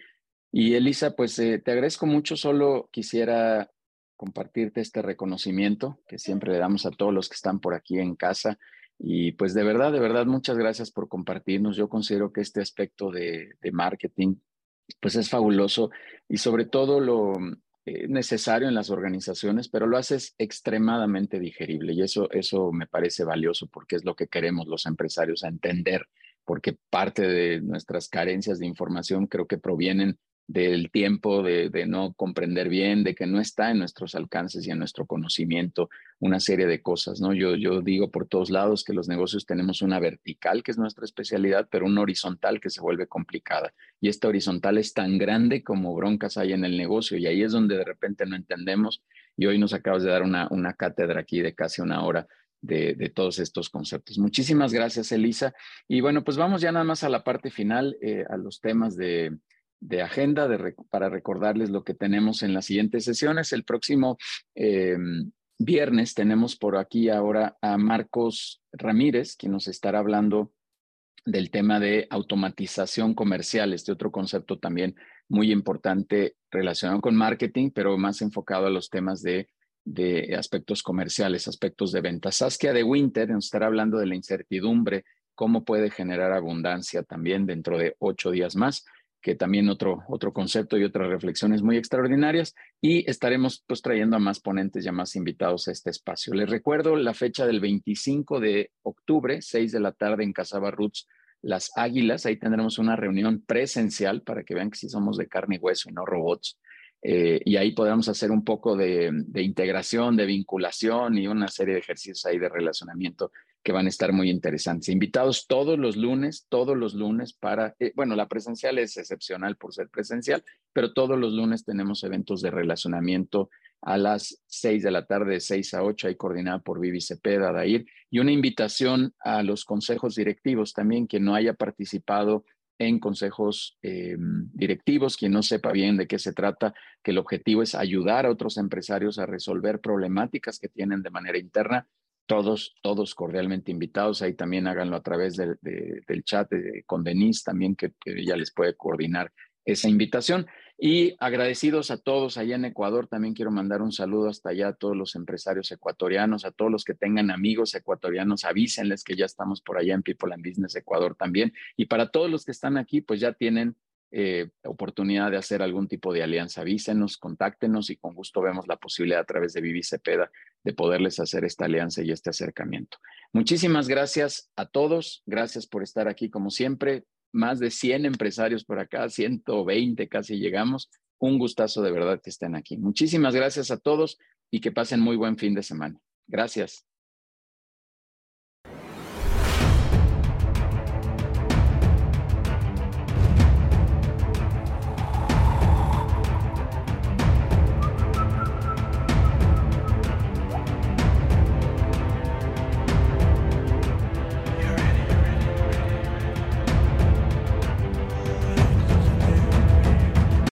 Y Elisa, pues eh, te agradezco mucho, solo quisiera compartirte este reconocimiento que siempre le damos a todos los que están por aquí en casa. Y pues de verdad, de verdad, muchas gracias por compartirnos. Yo considero que este aspecto de, de marketing, pues es fabuloso y sobre todo lo, eh, necesario en las organizaciones, pero lo haces extremadamente digerible y eso, eso me parece valioso porque es lo que queremos los empresarios a entender, porque parte de nuestras carencias de información creo que provienen del tiempo, de, no comprender bien, de que no está en nuestros alcances y en nuestro conocimiento una serie de cosas, ¿no? Yo, yo digo por todos lados que los negocios tenemos una vertical, que es nuestra especialidad, pero una horizontal que se vuelve complicada. Y esta horizontal es tan grande como broncas hay en el negocio y ahí es donde de repente no entendemos. Y hoy nos acabas de dar una, una cátedra aquí de casi una hora de, de, todos estos conceptos. Muchísimas gracias, Elisa. Y bueno, pues vamos ya nada más a la parte final, eh, a los temas de, de agenda de, para recordarles lo que tenemos en las siguientes sesiones. El próximo em, viernes tenemos por aquí ahora a Marcos Ramírez, quien nos estará hablando del tema de automatización comercial, este otro concepto también muy importante relacionado con marketing, pero más enfocado a los temas de, aspectos comerciales, aspectos de ventas. Saskia de Winter nos estará hablando de la incertidumbre, cómo puede generar abundancia también dentro de ocho días más que también otro, otro concepto y otras reflexiones muy extraordinarias y estaremos pues trayendo a más ponentes y a más invitados a este espacio. Les recuerdo la fecha del 25 de octubre, 6 de la tarde en Casaba Roots, Las Águilas. Ahí tendremos una reunión presencial para que vean que sí somos de carne y hueso y no robots. Eh, y ahí podemos hacer un poco de, de, integración, de vinculación y una serie de ejercicios ahí de relacionamiento que van a estar muy interesantes. Invitados todos los lunes, todos los lunes para, eh, bueno, la presencial es excepcional por ser presencial, pero todos los lunes tenemos eventos de relacionamiento a las seis de la tarde, de seis a ocho, ahí coordinada por Vivi Cepeda, Dair, y una invitación a los consejos directivos también, que no haya participado en consejos eh, directivos, quien no sepa bien de qué se trata, que el objetivo es ayudar a otros empresarios a resolver problemáticas que tienen de manera interna todos, todos cordialmente invitados. Ahí también háganlo a través del chat con Denise también, que, ella les puede coordinar esa invitación. Y agradecidos a todos allá en Ecuador, también quiero mandar un saludo hasta allá a todos los empresarios ecuatorianos, a todos los que tengan amigos ecuatorianos, avísenles que ya estamos por allá en People and Business Ecuador también. Y para todos los que están aquí, pues ya tienen eh, oportunidad de hacer algún tipo de alianza, avísenos, contáctenos y con gusto vemos la posibilidad a través de Vivi Cepeda de poderles hacer esta alianza y este acercamiento. Muchísimas gracias a todos, gracias por estar aquí como siempre. Más de 100 empresarios por acá, 120 casi llegamos. Un gustazo de verdad que estén aquí. Muchísimas gracias a todos y que pasen muy buen fin de semana. Gracias.